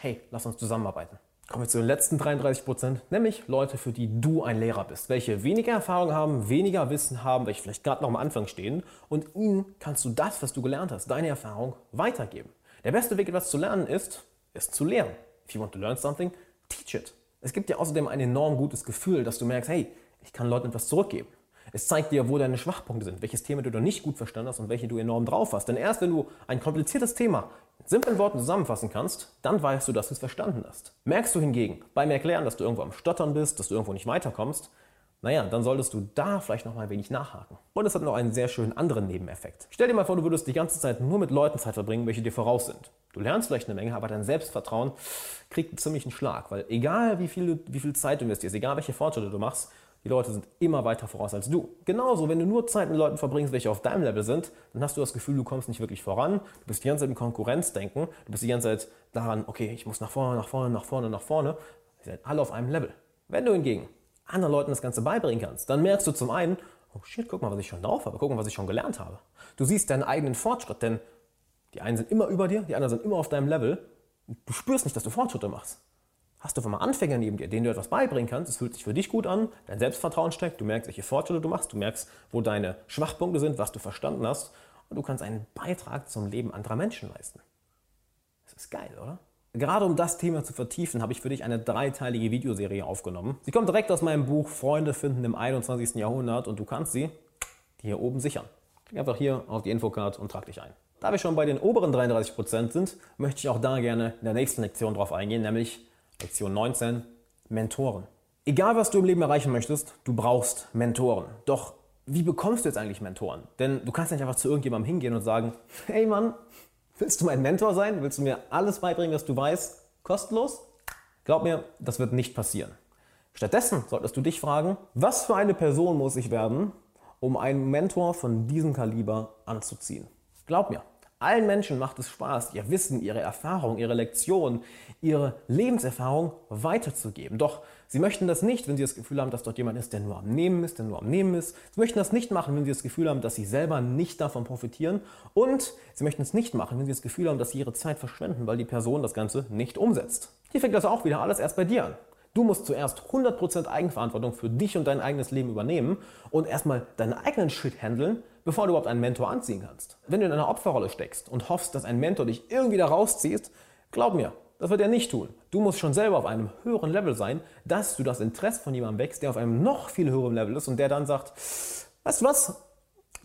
hey, lass uns zusammenarbeiten. Kommen wir zu den letzten 33 Prozent, nämlich Leute, für die du ein Lehrer bist, welche weniger Erfahrung haben, weniger Wissen haben, welche vielleicht gerade noch am Anfang stehen und ihnen kannst du das, was du gelernt hast, deine Erfahrung weitergeben. Der beste Weg, etwas zu lernen, ist, es zu lehren. If you want to learn something, teach it. Es gibt dir außerdem ein enorm gutes Gefühl, dass du merkst, hey, ich kann Leuten etwas zurückgeben. Es zeigt dir, wo deine Schwachpunkte sind, welches Thema du noch nicht gut verstanden hast und welche du enorm drauf hast. Denn erst wenn du ein kompliziertes Thema simplen Worten zusammenfassen kannst, dann weißt du, dass du es verstanden hast. Merkst du hingegen beim Erklären, dass du irgendwo am Stottern bist, dass du irgendwo nicht weiterkommst, naja, dann solltest du da vielleicht noch mal ein wenig nachhaken. Und es hat noch einen sehr schönen anderen Nebeneffekt. Stell dir mal vor, du würdest die ganze Zeit nur mit Leuten Zeit verbringen, welche dir voraus sind. Du lernst vielleicht eine Menge, aber dein Selbstvertrauen kriegt einen ziemlichen Schlag, weil egal wie viel, wie viel Zeit du investierst, egal welche Fortschritte du machst, die Leute sind immer weiter voraus als du. Genauso, wenn du nur Zeit mit Leuten verbringst, welche auf deinem Level sind, dann hast du das Gefühl, du kommst nicht wirklich voran. Du bist die ganze Zeit im Konkurrenzdenken. Du bist die ganze Zeit daran, okay, ich muss nach vorne, nach vorne, nach vorne, nach vorne. Sie sind alle auf einem Level. Wenn du hingegen anderen Leuten das Ganze beibringen kannst, dann merkst du zum einen, oh shit, guck mal, was ich schon drauf habe, guck mal, was ich schon gelernt habe. Du siehst deinen eigenen Fortschritt, denn die einen sind immer über dir, die anderen sind immer auf deinem Level. Du spürst nicht, dass du Fortschritte machst hast du auf einmal Anfänger neben dir, denen du etwas beibringen kannst. Es fühlt sich für dich gut an, dein Selbstvertrauen steckt, du merkst, welche Fortschritte du machst, du merkst, wo deine Schwachpunkte sind, was du verstanden hast und du kannst einen Beitrag zum Leben anderer Menschen leisten. Das ist geil, oder? Gerade um das Thema zu vertiefen, habe ich für dich eine dreiteilige Videoserie aufgenommen. Sie kommt direkt aus meinem Buch Freunde finden im 21. Jahrhundert und du kannst sie hier oben sichern. Klick einfach hier auf die Infocard und trag dich ein. Da wir schon bei den oberen 33% sind, möchte ich auch da gerne in der nächsten Lektion drauf eingehen, nämlich Lektion 19, Mentoren. Egal, was du im Leben erreichen möchtest, du brauchst Mentoren. Doch wie bekommst du jetzt eigentlich Mentoren? Denn du kannst nicht einfach zu irgendjemandem hingehen und sagen, hey Mann, willst du mein Mentor sein? Willst du mir alles beibringen, was du weißt, kostenlos? Glaub mir, das wird nicht passieren. Stattdessen solltest du dich fragen, was für eine Person muss ich werden, um einen Mentor von diesem Kaliber anzuziehen? Glaub mir, allen Menschen macht es Spaß, ihr Wissen, ihre Erfahrung, ihre Lektion, ihre Lebenserfahrung weiterzugeben. Doch sie möchten das nicht, wenn sie das Gefühl haben, dass dort jemand ist, der nur am Nehmen ist, der nur am Nehmen ist. Sie möchten das nicht machen, wenn sie das Gefühl haben, dass sie selber nicht davon profitieren. Und sie möchten es nicht machen, wenn sie das Gefühl haben, dass sie ihre Zeit verschwenden, weil die Person das Ganze nicht umsetzt. Hier fängt das auch wieder alles erst bei dir an. Du musst zuerst 100% Eigenverantwortung für dich und dein eigenes Leben übernehmen und erstmal deinen eigenen Shit handeln, bevor du überhaupt einen Mentor anziehen kannst. Wenn du in einer Opferrolle steckst und hoffst, dass ein Mentor dich irgendwie da rauszieht, glaub mir, das wird er nicht tun. Du musst schon selber auf einem höheren Level sein, dass du das Interesse von jemandem wächst, der auf einem noch viel höheren Level ist und der dann sagt, weißt du was,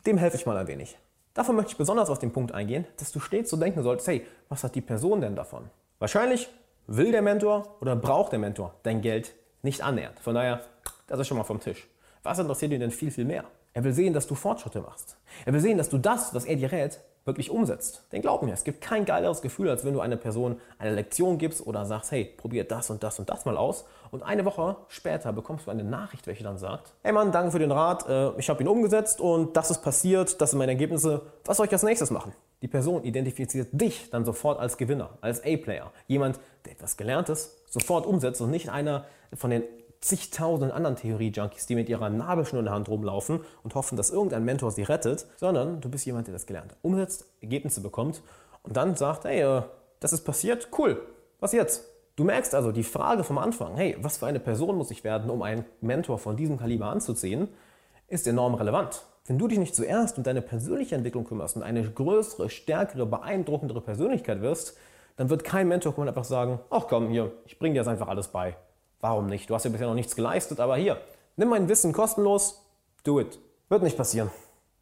dem helfe ich mal ein wenig. Davon möchte ich besonders auf den Punkt eingehen, dass du stets so denken solltest, hey, was hat die Person denn davon? Wahrscheinlich will der Mentor oder braucht der Mentor dein Geld nicht annähernd. Von daher, das ist schon mal vom Tisch. Was interessiert ihn denn viel, viel mehr? Er will sehen, dass du Fortschritte machst. Er will sehen, dass du das, was er dir rät, wirklich umsetzt. Denn glaub mir, es gibt kein geileres Gefühl, als wenn du einer Person eine Lektion gibst oder sagst, hey, probier das und das und das mal aus. Und eine Woche später bekommst du eine Nachricht, welche dann sagt, hey Mann, danke für den Rat, äh, ich habe ihn umgesetzt und das ist passiert, das sind meine Ergebnisse, was soll ich als nächstes machen? Die Person identifiziert dich dann sofort als Gewinner, als A-Player. Jemand, der etwas Gelerntes sofort umsetzt und nicht einer von den zigtausenden anderen Theorie-Junkies, die mit ihrer Nabelschnur in der Hand rumlaufen und hoffen, dass irgendein Mentor sie rettet, sondern du bist jemand, der das gelernt umsetzt, Ergebnisse bekommt und dann sagt, hey, äh, das ist passiert, cool, was jetzt? Du merkst also die Frage vom Anfang, hey, was für eine Person muss ich werden, um einen Mentor von diesem Kaliber anzuziehen, ist enorm relevant. Wenn du dich nicht zuerst um deine persönliche Entwicklung kümmerst und eine größere, stärkere, beeindruckendere Persönlichkeit wirst, dann wird kein Mentor kommen und einfach sagen, ach komm, hier, ich bringe dir jetzt einfach alles bei. Warum nicht? Du hast ja bisher noch nichts geleistet, aber hier, nimm mein Wissen kostenlos, do it. Wird nicht passieren.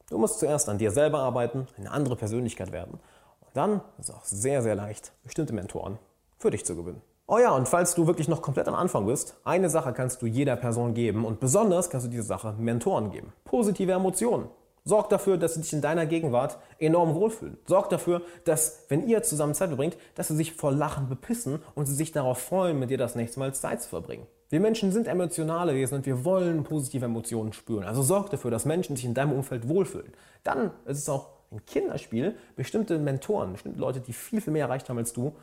Du musst zuerst an dir selber arbeiten, eine andere Persönlichkeit werden. Und dann ist es auch sehr, sehr leicht, bestimmte Mentoren für dich zu gewinnen. Oh ja, und falls du wirklich noch komplett am Anfang bist, eine Sache kannst du jeder Person geben und besonders kannst du diese Sache Mentoren geben. Positive Emotionen. Sorg dafür, dass sie dich in deiner Gegenwart enorm wohlfühlen. Sorg dafür, dass, wenn ihr zusammen Zeit verbringt, dass sie sich vor Lachen bepissen und sie sich darauf freuen, mit dir das nächste Mal Zeit zu verbringen. Wir Menschen sind emotionale Wesen und wir wollen positive Emotionen spüren. Also sorg dafür, dass Menschen sich in deinem Umfeld wohlfühlen. Dann ist es auch ein Kinderspiel, bestimmte Mentoren, bestimmte Leute, die viel, viel mehr erreicht haben als du,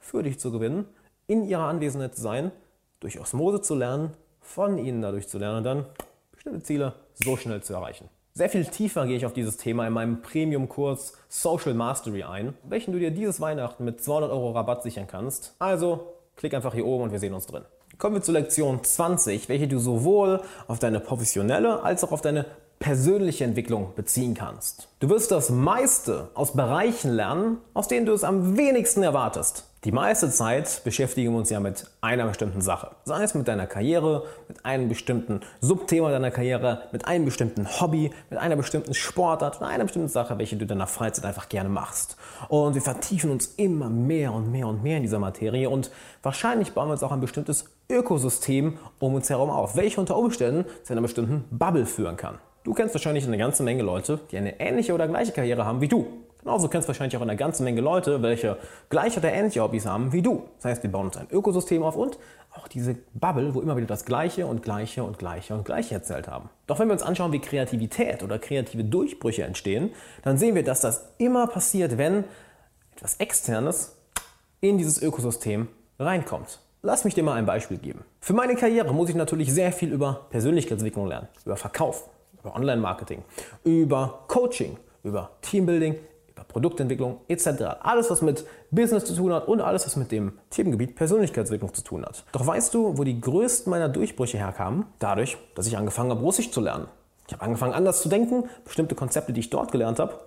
für dich zu gewinnen, in ihrer Anwesenheit zu sein, durch Osmose zu lernen, von ihnen dadurch zu lernen und dann bestimmte Ziele so schnell zu erreichen. Sehr viel tiefer gehe ich auf dieses Thema in meinem Premium-Kurs Social Mastery ein, welchen du dir dieses Weihnachten mit 200 Euro Rabatt sichern kannst. Also klick einfach hier oben und wir sehen uns drin. Kommen wir zu Lektion 20, welche du sowohl auf deine professionelle als auch auf deine persönliche Entwicklung beziehen kannst. Du wirst das meiste aus Bereichen lernen, aus denen du es am wenigsten erwartest. Die meiste Zeit beschäftigen wir uns ja mit einer bestimmten Sache. Sei es mit deiner Karriere, mit einem bestimmten Subthema deiner Karriere, mit einem bestimmten Hobby, mit einer bestimmten Sportart, mit einer bestimmten Sache, welche du in deiner Freizeit einfach gerne machst. Und wir vertiefen uns immer mehr und mehr und mehr in dieser Materie und wahrscheinlich bauen wir uns auch ein bestimmtes Ökosystem um uns herum auf, welche unter Umständen zu einer bestimmten Bubble führen kann. Du kennst wahrscheinlich eine ganze Menge Leute, die eine ähnliche oder gleiche Karriere haben wie du. Genauso kennst du wahrscheinlich auch eine ganze Menge Leute, welche gleiche oder ähnliche Hobbys haben wie du. Das heißt, wir bauen uns ein Ökosystem auf und auch diese Bubble, wo immer wieder das Gleiche und Gleiche und Gleiche und Gleiche erzählt haben. Doch wenn wir uns anschauen, wie Kreativität oder kreative Durchbrüche entstehen, dann sehen wir, dass das immer passiert, wenn etwas Externes in dieses Ökosystem reinkommt. Lass mich dir mal ein Beispiel geben. Für meine Karriere muss ich natürlich sehr viel über Persönlichkeitsentwicklung lernen, über Verkauf, über Online-Marketing, über Coaching, über Teambuilding, Produktentwicklung etc. Alles, was mit Business zu tun hat und alles, was mit dem Themengebiet Persönlichkeitsentwicklung zu tun hat. Doch weißt du, wo die größten meiner Durchbrüche herkamen? Dadurch, dass ich angefangen habe, Russisch zu lernen. Ich habe angefangen, anders zu denken, bestimmte Konzepte, die ich dort gelernt habe,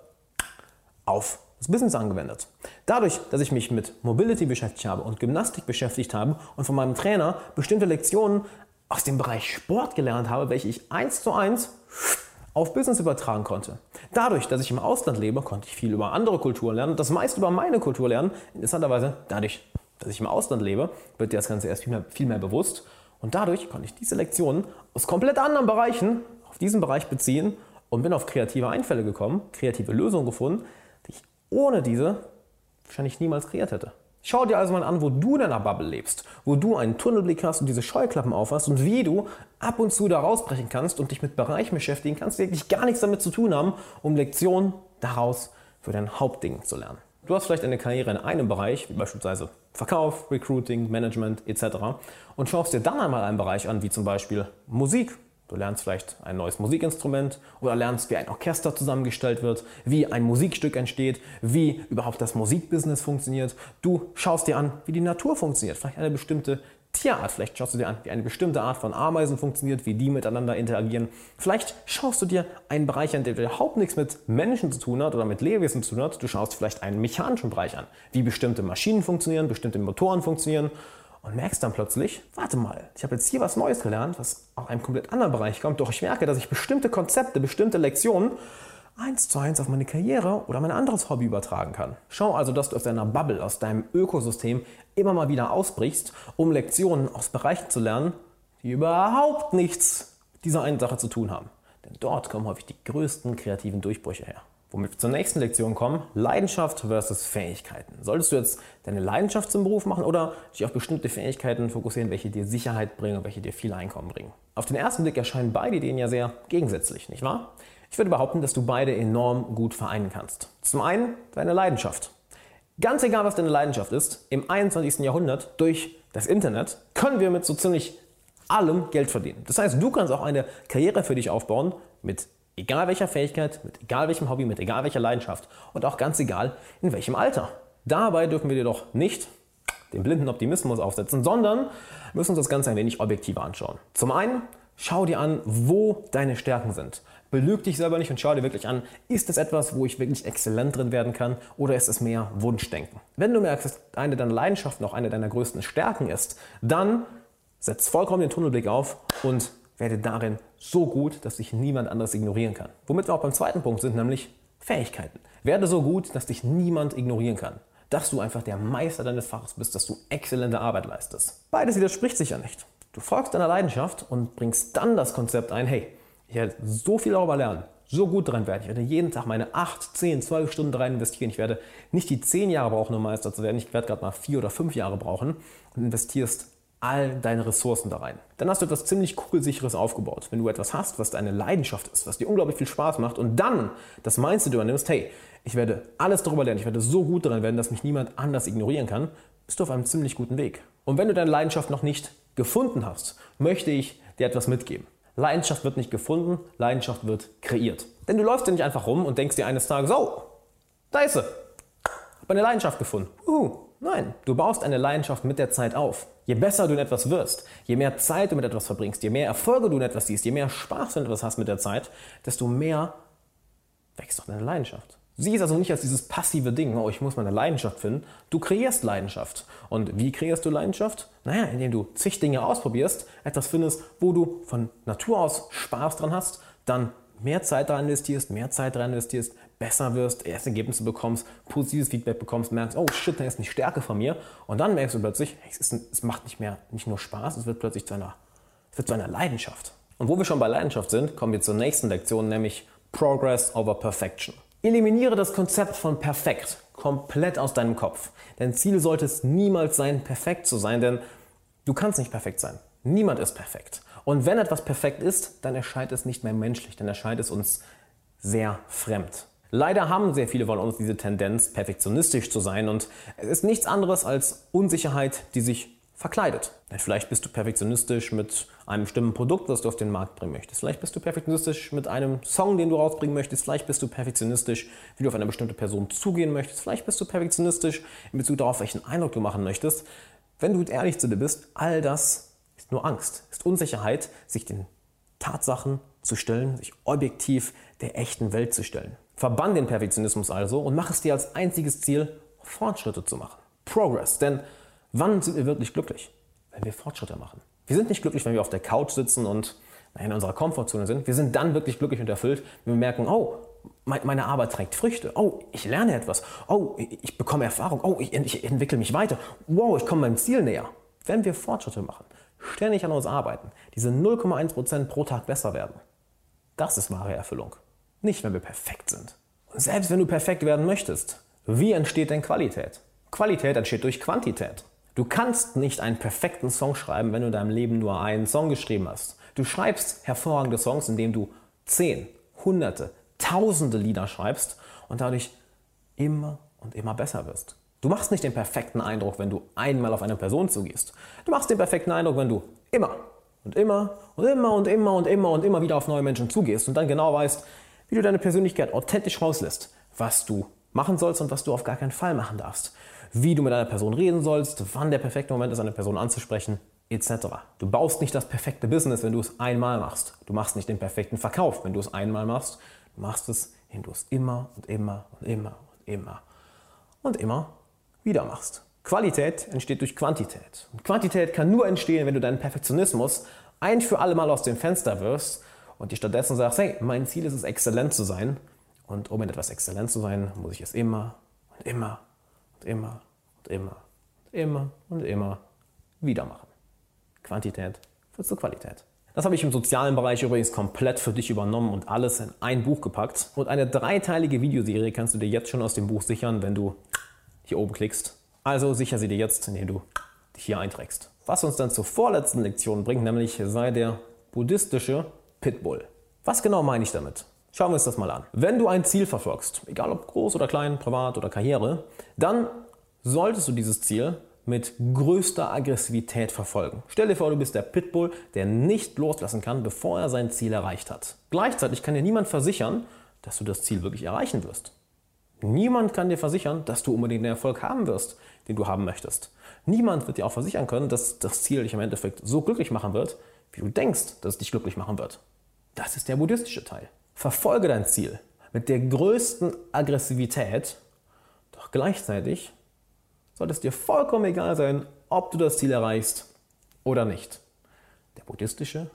auf das Business angewendet. Dadurch, dass ich mich mit Mobility beschäftigt habe und Gymnastik beschäftigt habe und von meinem Trainer bestimmte Lektionen aus dem Bereich Sport gelernt habe, welche ich eins zu eins auf Business übertragen konnte. Dadurch, dass ich im Ausland lebe, konnte ich viel über andere Kulturen lernen, das meiste über meine Kultur lernen. Interessanterweise, dadurch, dass ich im Ausland lebe, wird dir das Ganze erst viel mehr, viel mehr bewusst. Und dadurch konnte ich diese Lektionen aus komplett anderen Bereichen auf diesen Bereich beziehen und bin auf kreative Einfälle gekommen, kreative Lösungen gefunden, die ich ohne diese wahrscheinlich niemals kreiert hätte. Schau dir also mal an, wo du in deiner Bubble lebst, wo du einen Tunnelblick hast und diese Scheuklappen aufhast und wie du ab und zu da rausbrechen kannst und dich mit Bereichen beschäftigen kannst, die wirklich gar nichts damit zu tun haben, um Lektionen daraus für dein Hauptding zu lernen. Du hast vielleicht eine Karriere in einem Bereich, wie beispielsweise Verkauf, Recruiting, Management etc. und schaust dir dann einmal einen Bereich an, wie zum Beispiel Musik Du lernst vielleicht ein neues Musikinstrument oder lernst, wie ein Orchester zusammengestellt wird, wie ein Musikstück entsteht, wie überhaupt das Musikbusiness funktioniert. Du schaust dir an, wie die Natur funktioniert, vielleicht eine bestimmte Tierart. Vielleicht schaust du dir an, wie eine bestimmte Art von Ameisen funktioniert, wie die miteinander interagieren. Vielleicht schaust du dir einen Bereich an, der überhaupt nichts mit Menschen zu tun hat oder mit Lebewesen zu tun hat. Du schaust vielleicht einen mechanischen Bereich an, wie bestimmte Maschinen funktionieren, bestimmte Motoren funktionieren und merkst dann plötzlich, warte mal, ich habe jetzt hier was Neues gelernt, was aus einem komplett anderen Bereich kommt, doch ich merke, dass ich bestimmte Konzepte, bestimmte Lektionen eins zu eins auf meine Karriere oder mein anderes Hobby übertragen kann. Schau also, dass du aus deiner Bubble, aus deinem Ökosystem immer mal wieder ausbrichst, um Lektionen aus Bereichen zu lernen, die überhaupt nichts mit dieser einen Sache zu tun haben. Denn dort kommen häufig die größten kreativen Durchbrüche her. Womit wir zur nächsten Lektion kommen, Leidenschaft versus Fähigkeiten. Solltest du jetzt deine Leidenschaft zum Beruf machen oder dich auf bestimmte Fähigkeiten fokussieren, welche dir Sicherheit bringen und welche dir viel Einkommen bringen? Auf den ersten Blick erscheinen beide Ideen ja sehr gegensätzlich, nicht wahr? Ich würde behaupten, dass du beide enorm gut vereinen kannst. Zum einen deine Leidenschaft. Ganz egal, was deine Leidenschaft ist, im 21. Jahrhundert durch das Internet können wir mit so ziemlich allem Geld verdienen. Das heißt, du kannst auch eine Karriere für dich aufbauen mit Egal welcher Fähigkeit, mit egal welchem Hobby, mit egal welcher Leidenschaft und auch ganz egal in welchem Alter. Dabei dürfen wir jedoch nicht den blinden Optimismus aufsetzen, sondern müssen uns das Ganze ein wenig objektiver anschauen. Zum einen, schau dir an, wo deine Stärken sind. Belüg dich selber nicht und schau dir wirklich an, ist es etwas, wo ich wirklich exzellent drin werden kann oder ist es mehr Wunschdenken? Wenn du merkst, dass eine deiner Leidenschaften auch eine deiner größten Stärken ist, dann setz vollkommen den Tunnelblick auf und werde darin so gut, dass dich niemand anderes ignorieren kann. Womit wir auch beim zweiten Punkt sind, nämlich Fähigkeiten. Werde so gut, dass dich niemand ignorieren kann. dass du einfach der Meister deines Faches bist, dass du exzellente Arbeit leistest. Beides widerspricht sich ja nicht. Du folgst deiner Leidenschaft und bringst dann das Konzept ein, hey, ich werde so viel darüber lernen, so gut dran werden. Ich werde jeden Tag meine 8, 10, 12 Stunden rein investieren. Ich werde nicht die 10 Jahre brauchen, um Meister zu werden. Ich werde gerade mal 4 oder 5 Jahre brauchen und investierst all deine Ressourcen da rein. Dann hast du etwas ziemlich kugelsicheres aufgebaut. Wenn du etwas hast, was deine Leidenschaft ist, was dir unglaublich viel Spaß macht und dann das Mindset übernimmst, hey, ich werde alles darüber lernen, ich werde so gut daran werden, dass mich niemand anders ignorieren kann, bist du auf einem ziemlich guten Weg. Und wenn du deine Leidenschaft noch nicht gefunden hast, möchte ich dir etwas mitgeben. Leidenschaft wird nicht gefunden, Leidenschaft wird kreiert. Denn du läufst ja nicht einfach rum und denkst dir eines Tages, oh, da ist sie. Hab eine Leidenschaft gefunden. Uh, nein, du baust eine Leidenschaft mit der Zeit auf. Je besser du in etwas wirst, je mehr Zeit du mit etwas verbringst, je mehr Erfolge du in etwas siehst, je mehr Spaß du in etwas hast mit der Zeit, desto mehr wächst doch deine Leidenschaft. Sieh es also nicht als dieses passive Ding, oh, ich muss meine Leidenschaft finden. Du kreierst Leidenschaft. Und wie kreierst du Leidenschaft? Naja, indem du zig Dinge ausprobierst, etwas findest, wo du von Natur aus Spaß dran hast, dann mehr Zeit daran investierst, mehr Zeit daran investierst, besser wirst, erste Ergebnisse bekommst, positives Feedback bekommst, merkst, oh shit, da ist eine Stärke von mir. Und dann merkst du plötzlich, es, ein, es, macht nicht mehr, nicht nur Spaß, es wird plötzlich zu einer, es wird zu einer Leidenschaft. Und wo wir schon bei Leidenschaft sind, kommen wir zur nächsten Lektion, nämlich Progress over Perfection. Eliminiere das Konzept von perfekt komplett aus deinem Kopf. Dein Ziel sollte es niemals sein, perfekt zu sein, denn du kannst nicht perfekt sein. Niemand ist perfekt. Und wenn etwas perfekt ist, dann erscheint es nicht mehr menschlich, dann erscheint es uns sehr fremd. Leider haben sehr viele von uns diese Tendenz, perfektionistisch zu sein und es ist nichts anderes als Unsicherheit, die sich verkleidet. Denn vielleicht bist du perfektionistisch mit einem bestimmten Produkt, das du auf den Markt bringen möchtest. Vielleicht bist du perfektionistisch mit einem Song, den du rausbringen möchtest. Vielleicht bist du perfektionistisch, wie du auf eine bestimmte Person zugehen möchtest. Vielleicht bist du perfektionistisch in Bezug darauf, welchen Eindruck du machen möchtest. Wenn du ehrlich zu dir bist, all das ist nur Angst, ist Unsicherheit, sich den Tatsachen zu stellen, sich objektiv der echten Welt zu stellen. Verbann den Perfektionismus also und mach es dir als einziges Ziel, Fortschritte zu machen. Progress. Denn Wann sind wir wirklich glücklich? Wenn wir Fortschritte machen. Wir sind nicht glücklich, wenn wir auf der Couch sitzen und in unserer Komfortzone sind. Wir sind dann wirklich glücklich und erfüllt, wenn wir merken, oh, meine Arbeit trägt Früchte. Oh, ich lerne etwas. Oh, ich bekomme Erfahrung. Oh, ich, ich entwickle mich weiter. Wow, ich komme meinem Ziel näher. Wenn wir Fortschritte machen, ständig an uns arbeiten, diese 0,1% pro Tag besser werden, das ist wahre Erfüllung. Nicht, wenn wir perfekt sind. Und selbst wenn du perfekt werden möchtest, wie entsteht denn Qualität? Qualität entsteht durch Quantität. Du kannst nicht einen perfekten Song schreiben, wenn du in deinem Leben nur einen Song geschrieben hast. Du schreibst hervorragende Songs, indem du zehn, hunderte, tausende Lieder schreibst und dadurch immer und immer besser wirst. Du machst nicht den perfekten Eindruck, wenn du einmal auf eine Person zugehst. Du machst den perfekten Eindruck, wenn du immer und immer und immer und immer und immer und immer wieder auf neue Menschen zugehst und dann genau weißt, wie du deine Persönlichkeit authentisch rauslässt, was du machen sollst und was du auf gar keinen Fall machen darfst wie du mit einer Person reden sollst, wann der perfekte Moment ist, eine Person anzusprechen, etc. Du baust nicht das perfekte Business, wenn du es einmal machst. Du machst nicht den perfekten Verkauf, wenn du es einmal machst. Du machst es, indem du es immer und immer und immer und immer und immer wieder machst. Qualität entsteht durch Quantität. Und Quantität kann nur entstehen, wenn du deinen Perfektionismus ein für alle Mal aus dem Fenster wirfst und dir stattdessen sagst, hey, mein Ziel ist es, exzellent zu sein. Und um in etwas exzellent zu sein, muss ich es immer und immer immer und immer und immer und immer wieder machen. Quantität wird zur Qualität. Das habe ich im sozialen Bereich übrigens komplett für dich übernommen und alles in ein Buch gepackt. Und eine dreiteilige Videoserie kannst du dir jetzt schon aus dem Buch sichern, wenn du hier oben klickst. Also sicher sie dir jetzt, indem du dich hier einträgst. Was uns dann zur vorletzten Lektion bringt, nämlich sei der buddhistische Pitbull. Was genau meine ich damit? Schauen wir uns das mal an. Wenn du ein Ziel verfolgst, egal ob groß oder klein, privat oder Karriere, dann solltest du dieses Ziel mit größter Aggressivität verfolgen. Stell dir vor, du bist der Pitbull, der nicht loslassen kann, bevor er sein Ziel erreicht hat. Gleichzeitig kann dir niemand versichern, dass du das Ziel wirklich erreichen wirst. Niemand kann dir versichern, dass du unbedingt den Erfolg haben wirst, den du haben möchtest. Niemand wird dir auch versichern können, dass das Ziel dich im Endeffekt so glücklich machen wird, wie du denkst, dass es dich glücklich machen wird. Das ist der buddhistische Teil. Verfolge dein Ziel mit der größten Aggressivität, doch gleichzeitig sollte es dir vollkommen egal sein, ob du das Ziel erreichst oder nicht. Der buddhistische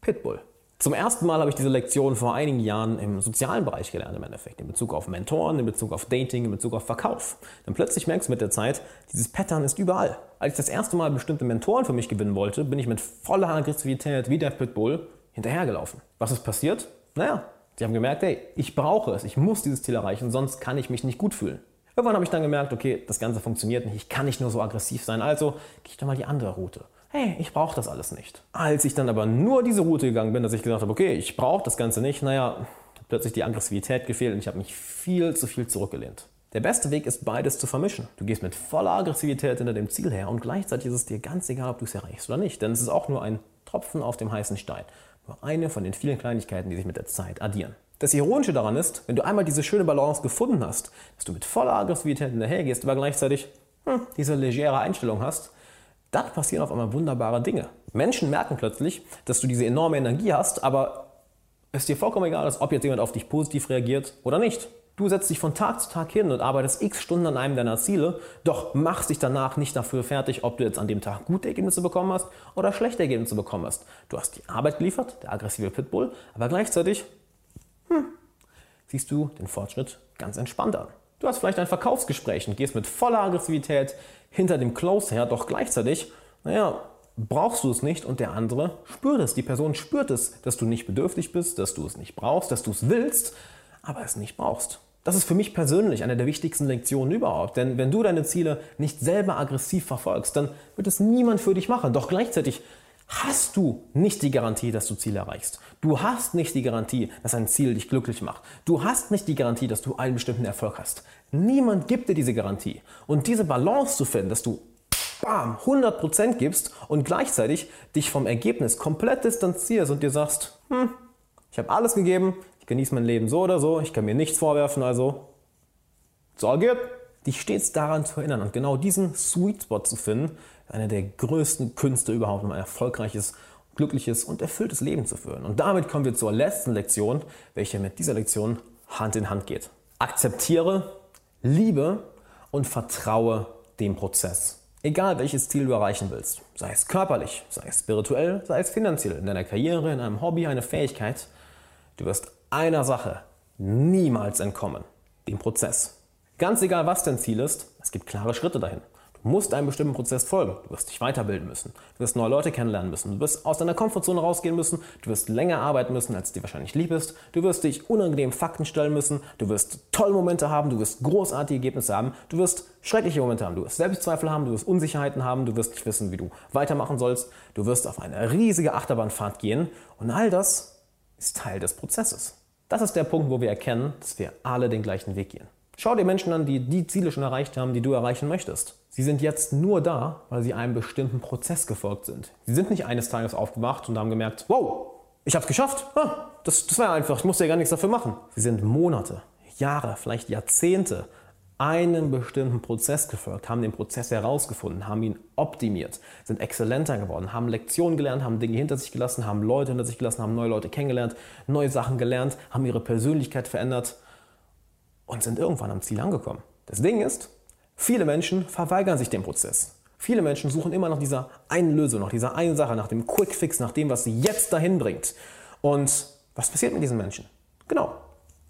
Pitbull. Zum ersten Mal habe ich diese Lektion vor einigen Jahren im sozialen Bereich gelernt, im Endeffekt. In Bezug auf Mentoren, in Bezug auf Dating, in Bezug auf Verkauf. Denn plötzlich merkst du mit der Zeit, dieses Pattern ist überall. Als ich das erste Mal bestimmte Mentoren für mich gewinnen wollte, bin ich mit voller Aggressivität wie der Pitbull hinterhergelaufen. Was ist passiert? Naja, sie haben gemerkt, hey, ich brauche es, ich muss dieses Ziel erreichen, sonst kann ich mich nicht gut fühlen. Irgendwann habe ich dann gemerkt, okay, das Ganze funktioniert nicht, ich kann nicht nur so aggressiv sein, also gehe ich doch mal die andere Route hey, ich brauche das alles nicht. Als ich dann aber nur diese Route gegangen bin, dass ich gesagt habe, okay, ich brauche das Ganze nicht, naja, plötzlich die Aggressivität gefehlt und ich habe mich viel zu viel zurückgelehnt. Der beste Weg ist, beides zu vermischen. Du gehst mit voller Aggressivität hinter dem Ziel her und gleichzeitig ist es dir ganz egal, ob du es erreichst oder nicht. Denn es ist auch nur ein Tropfen auf dem heißen Stein. Nur eine von den vielen Kleinigkeiten, die sich mit der Zeit addieren. Das Ironische daran ist, wenn du einmal diese schöne Balance gefunden hast, dass du mit voller Aggressivität hinterhergehst, aber gleichzeitig hm, diese legere Einstellung hast, dann passieren auf einmal wunderbare Dinge. Menschen merken plötzlich, dass du diese enorme Energie hast, aber es ist dir vollkommen egal ob jetzt jemand auf dich positiv reagiert oder nicht. Du setzt dich von Tag zu Tag hin und arbeitest x Stunden an einem deiner Ziele, doch machst dich danach nicht dafür fertig, ob du jetzt an dem Tag gute Ergebnisse bekommen hast oder schlechte Ergebnisse bekommen hast. Du hast die Arbeit geliefert, der aggressive Pitbull, aber gleichzeitig hm, siehst du den Fortschritt ganz entspannt an. Du hast vielleicht ein Verkaufsgespräch und gehst mit voller Aggressivität hinter dem Close her, doch gleichzeitig, naja, brauchst du es nicht und der andere spürt es. Die Person spürt es, dass du nicht bedürftig bist, dass du es nicht brauchst, dass du es willst, aber es nicht brauchst. Das ist für mich persönlich eine der wichtigsten Lektionen überhaupt. Denn wenn du deine Ziele nicht selber aggressiv verfolgst, dann wird es niemand für dich machen. Doch gleichzeitig hast du nicht die Garantie, dass du Ziele erreichst. Du hast nicht die Garantie, dass ein Ziel dich glücklich macht. Du hast nicht die Garantie, dass du einen bestimmten Erfolg hast. Niemand gibt dir diese Garantie. Und diese Balance zu finden, dass du bam, 100% gibst und gleichzeitig dich vom Ergebnis komplett distanzierst und dir sagst, hm, ich habe alles gegeben, ich genieße mein Leben so oder so, ich kann mir nichts vorwerfen, also good. Dich stets daran zu erinnern und genau diesen Sweet Spot zu finden, eine der größten Künste überhaupt, um ein erfolgreiches, glückliches und erfülltes Leben zu führen. Und damit kommen wir zur letzten Lektion, welche mit dieser Lektion Hand in Hand geht. Akzeptiere, liebe und vertraue dem Prozess. Egal welches Ziel du erreichen willst, sei es körperlich, sei es spirituell, sei es finanziell, in deiner Karriere, in einem Hobby, eine Fähigkeit, du wirst einer Sache niemals entkommen, dem Prozess. Ganz egal, was dein Ziel ist, es gibt klare Schritte dahin musst einem bestimmten Prozess folgen. Du wirst dich weiterbilden müssen. Du wirst neue Leute kennenlernen müssen. Du wirst aus deiner Komfortzone rausgehen müssen. Du wirst länger arbeiten müssen, als dir wahrscheinlich lieb ist. Du wirst dich unangenehm Fakten stellen müssen. Du wirst tolle Momente haben. Du wirst großartige Ergebnisse haben. Du wirst schreckliche Momente haben. Du wirst Selbstzweifel haben. Du wirst Unsicherheiten haben. Du wirst nicht wissen, wie du weitermachen sollst. Du wirst auf eine riesige Achterbahnfahrt gehen. Und all das ist Teil des Prozesses. Das ist der Punkt, wo wir erkennen, dass wir alle den gleichen Weg gehen. Schau dir Menschen an, die die Ziele schon erreicht haben, die du erreichen möchtest. Sie sind jetzt nur da, weil sie einem bestimmten Prozess gefolgt sind. Sie sind nicht eines Tages aufgewacht und haben gemerkt, wow, ich habe es geschafft. Ah, das, das war einfach, ich musste ja gar nichts dafür machen. Sie sind Monate, Jahre, vielleicht Jahrzehnte einem bestimmten Prozess gefolgt, haben den Prozess herausgefunden, haben ihn optimiert, sind exzellenter geworden, haben Lektionen gelernt, haben Dinge hinter sich gelassen, haben Leute hinter sich gelassen, haben neue Leute kennengelernt, neue Sachen gelernt, haben ihre Persönlichkeit verändert und sind irgendwann am Ziel angekommen. Das Ding ist, viele Menschen verweigern sich dem Prozess. Viele Menschen suchen immer nach dieser einen Lösung, nach dieser einen Sache, nach dem Quick Fix, nach dem, was sie jetzt dahin bringt. Und was passiert mit diesen Menschen? Genau,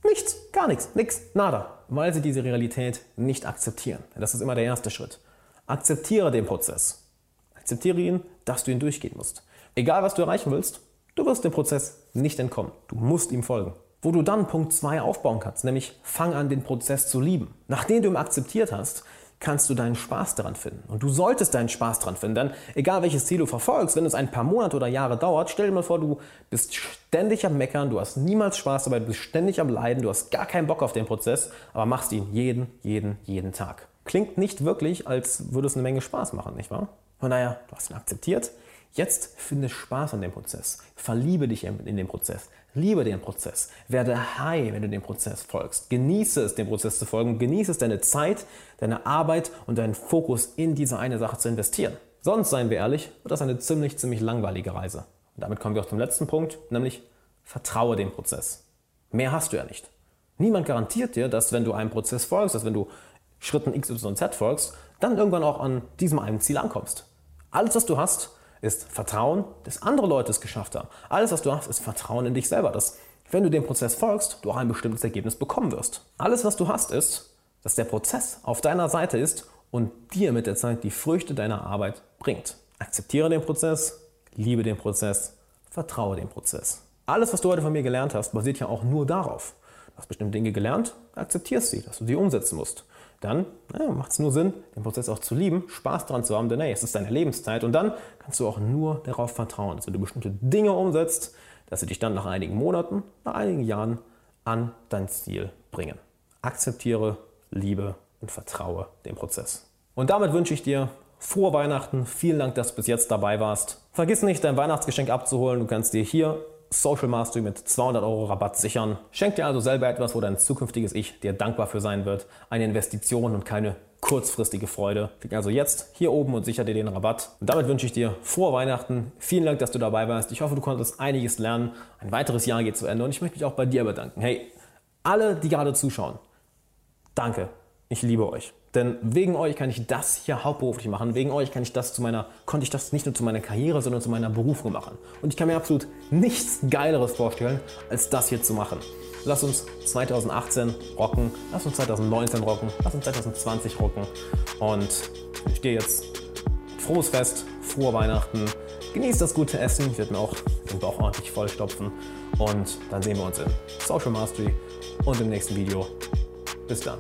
nichts, gar nichts, nichts, nada, weil sie diese Realität nicht akzeptieren. Das ist immer der erste Schritt. Akzeptiere den Prozess. Akzeptiere ihn, dass du ihn durchgehen musst. Egal, was du erreichen willst, du wirst dem Prozess nicht entkommen. Du musst ihm folgen wo du dann Punkt 2 aufbauen kannst, nämlich fang an, den Prozess zu lieben. Nachdem du ihn akzeptiert hast, kannst du deinen Spaß daran finden. Und du solltest deinen Spaß daran finden, denn egal welches Ziel du verfolgst, wenn es ein paar Monate oder Jahre dauert, stell dir mal vor, du bist ständig am Meckern, du hast niemals Spaß dabei, du bist ständig am Leiden, du hast gar keinen Bock auf den Prozess, aber machst ihn jeden, jeden, jeden Tag. Klingt nicht wirklich, als würde es eine Menge Spaß machen, nicht wahr? Von daher, du hast ihn akzeptiert, Jetzt finde Spaß an dem Prozess. Verliebe dich in den Prozess. Liebe den Prozess. Werde high, wenn du dem Prozess folgst. Genieße es, dem Prozess zu folgen. Genieße es, deine Zeit, deine Arbeit und deinen Fokus in diese eine Sache zu investieren. Sonst, seien wir ehrlich, wird das eine ziemlich, ziemlich langweilige Reise. Und damit kommen wir auch zum letzten Punkt, nämlich vertraue dem Prozess. Mehr hast du ja nicht. Niemand garantiert dir, dass wenn du einem Prozess folgst, dass wenn du Schritten X, Y und Z folgst, dann irgendwann auch an diesem einen Ziel ankommst. Alles, was du hast, ist Vertrauen, dass andere Leute es geschafft haben. Alles, was du hast, ist Vertrauen in dich selber, dass wenn du dem Prozess folgst, du auch ein bestimmtes Ergebnis bekommen wirst. Alles, was du hast, ist, dass der Prozess auf deiner Seite ist und dir mit der Zeit die Früchte deiner Arbeit bringt. Akzeptiere den Prozess, liebe den Prozess, vertraue dem Prozess. Alles, was du heute von mir gelernt hast, basiert ja auch nur darauf. Du hast bestimmte Dinge gelernt, akzeptierst sie, dass du sie umsetzen musst. Dann ja, macht es nur Sinn, den Prozess auch zu lieben, Spaß daran zu haben, denn hey, es ist deine Lebenszeit und dann kannst du auch nur darauf vertrauen, dass wenn du bestimmte Dinge umsetzt, dass sie dich dann nach einigen Monaten, nach einigen Jahren an dein Ziel bringen. Akzeptiere, liebe und vertraue dem Prozess. Und damit wünsche ich dir frohe Weihnachten. Vielen Dank, dass du bis jetzt dabei warst. Vergiss nicht, dein Weihnachtsgeschenk abzuholen. Du kannst dir hier Social Mastery mit 200 Euro Rabatt sichern. Schenk dir also selber etwas, wo dein zukünftiges Ich dir dankbar für sein wird. Eine Investition und keine kurzfristige Freude. Klick also jetzt hier oben und sicher dir den Rabatt. Und damit wünsche ich dir frohe Weihnachten. Vielen Dank, dass du dabei warst. Ich hoffe, du konntest einiges lernen. Ein weiteres Jahr geht zu Ende und ich möchte mich auch bei dir bedanken. Hey, alle, die gerade zuschauen, danke. Ich liebe euch. Denn wegen euch kann ich das hier hauptberuflich machen. Wegen euch kann ich das zu meiner, konnte ich das nicht nur zu meiner Karriere, sondern zu meiner Berufung machen. Und ich kann mir absolut nichts Geileres vorstellen, als das hier zu machen. Lass uns 2018 rocken, lass uns 2019 rocken, lass uns 2020 rocken. Und ich stehe jetzt frohes Fest, frohe Weihnachten. Genießt das gute Essen. Ich werde mir auch den Bauch ordentlich vollstopfen. Und dann sehen wir uns in Social Mastery und im nächsten Video. Bis dann.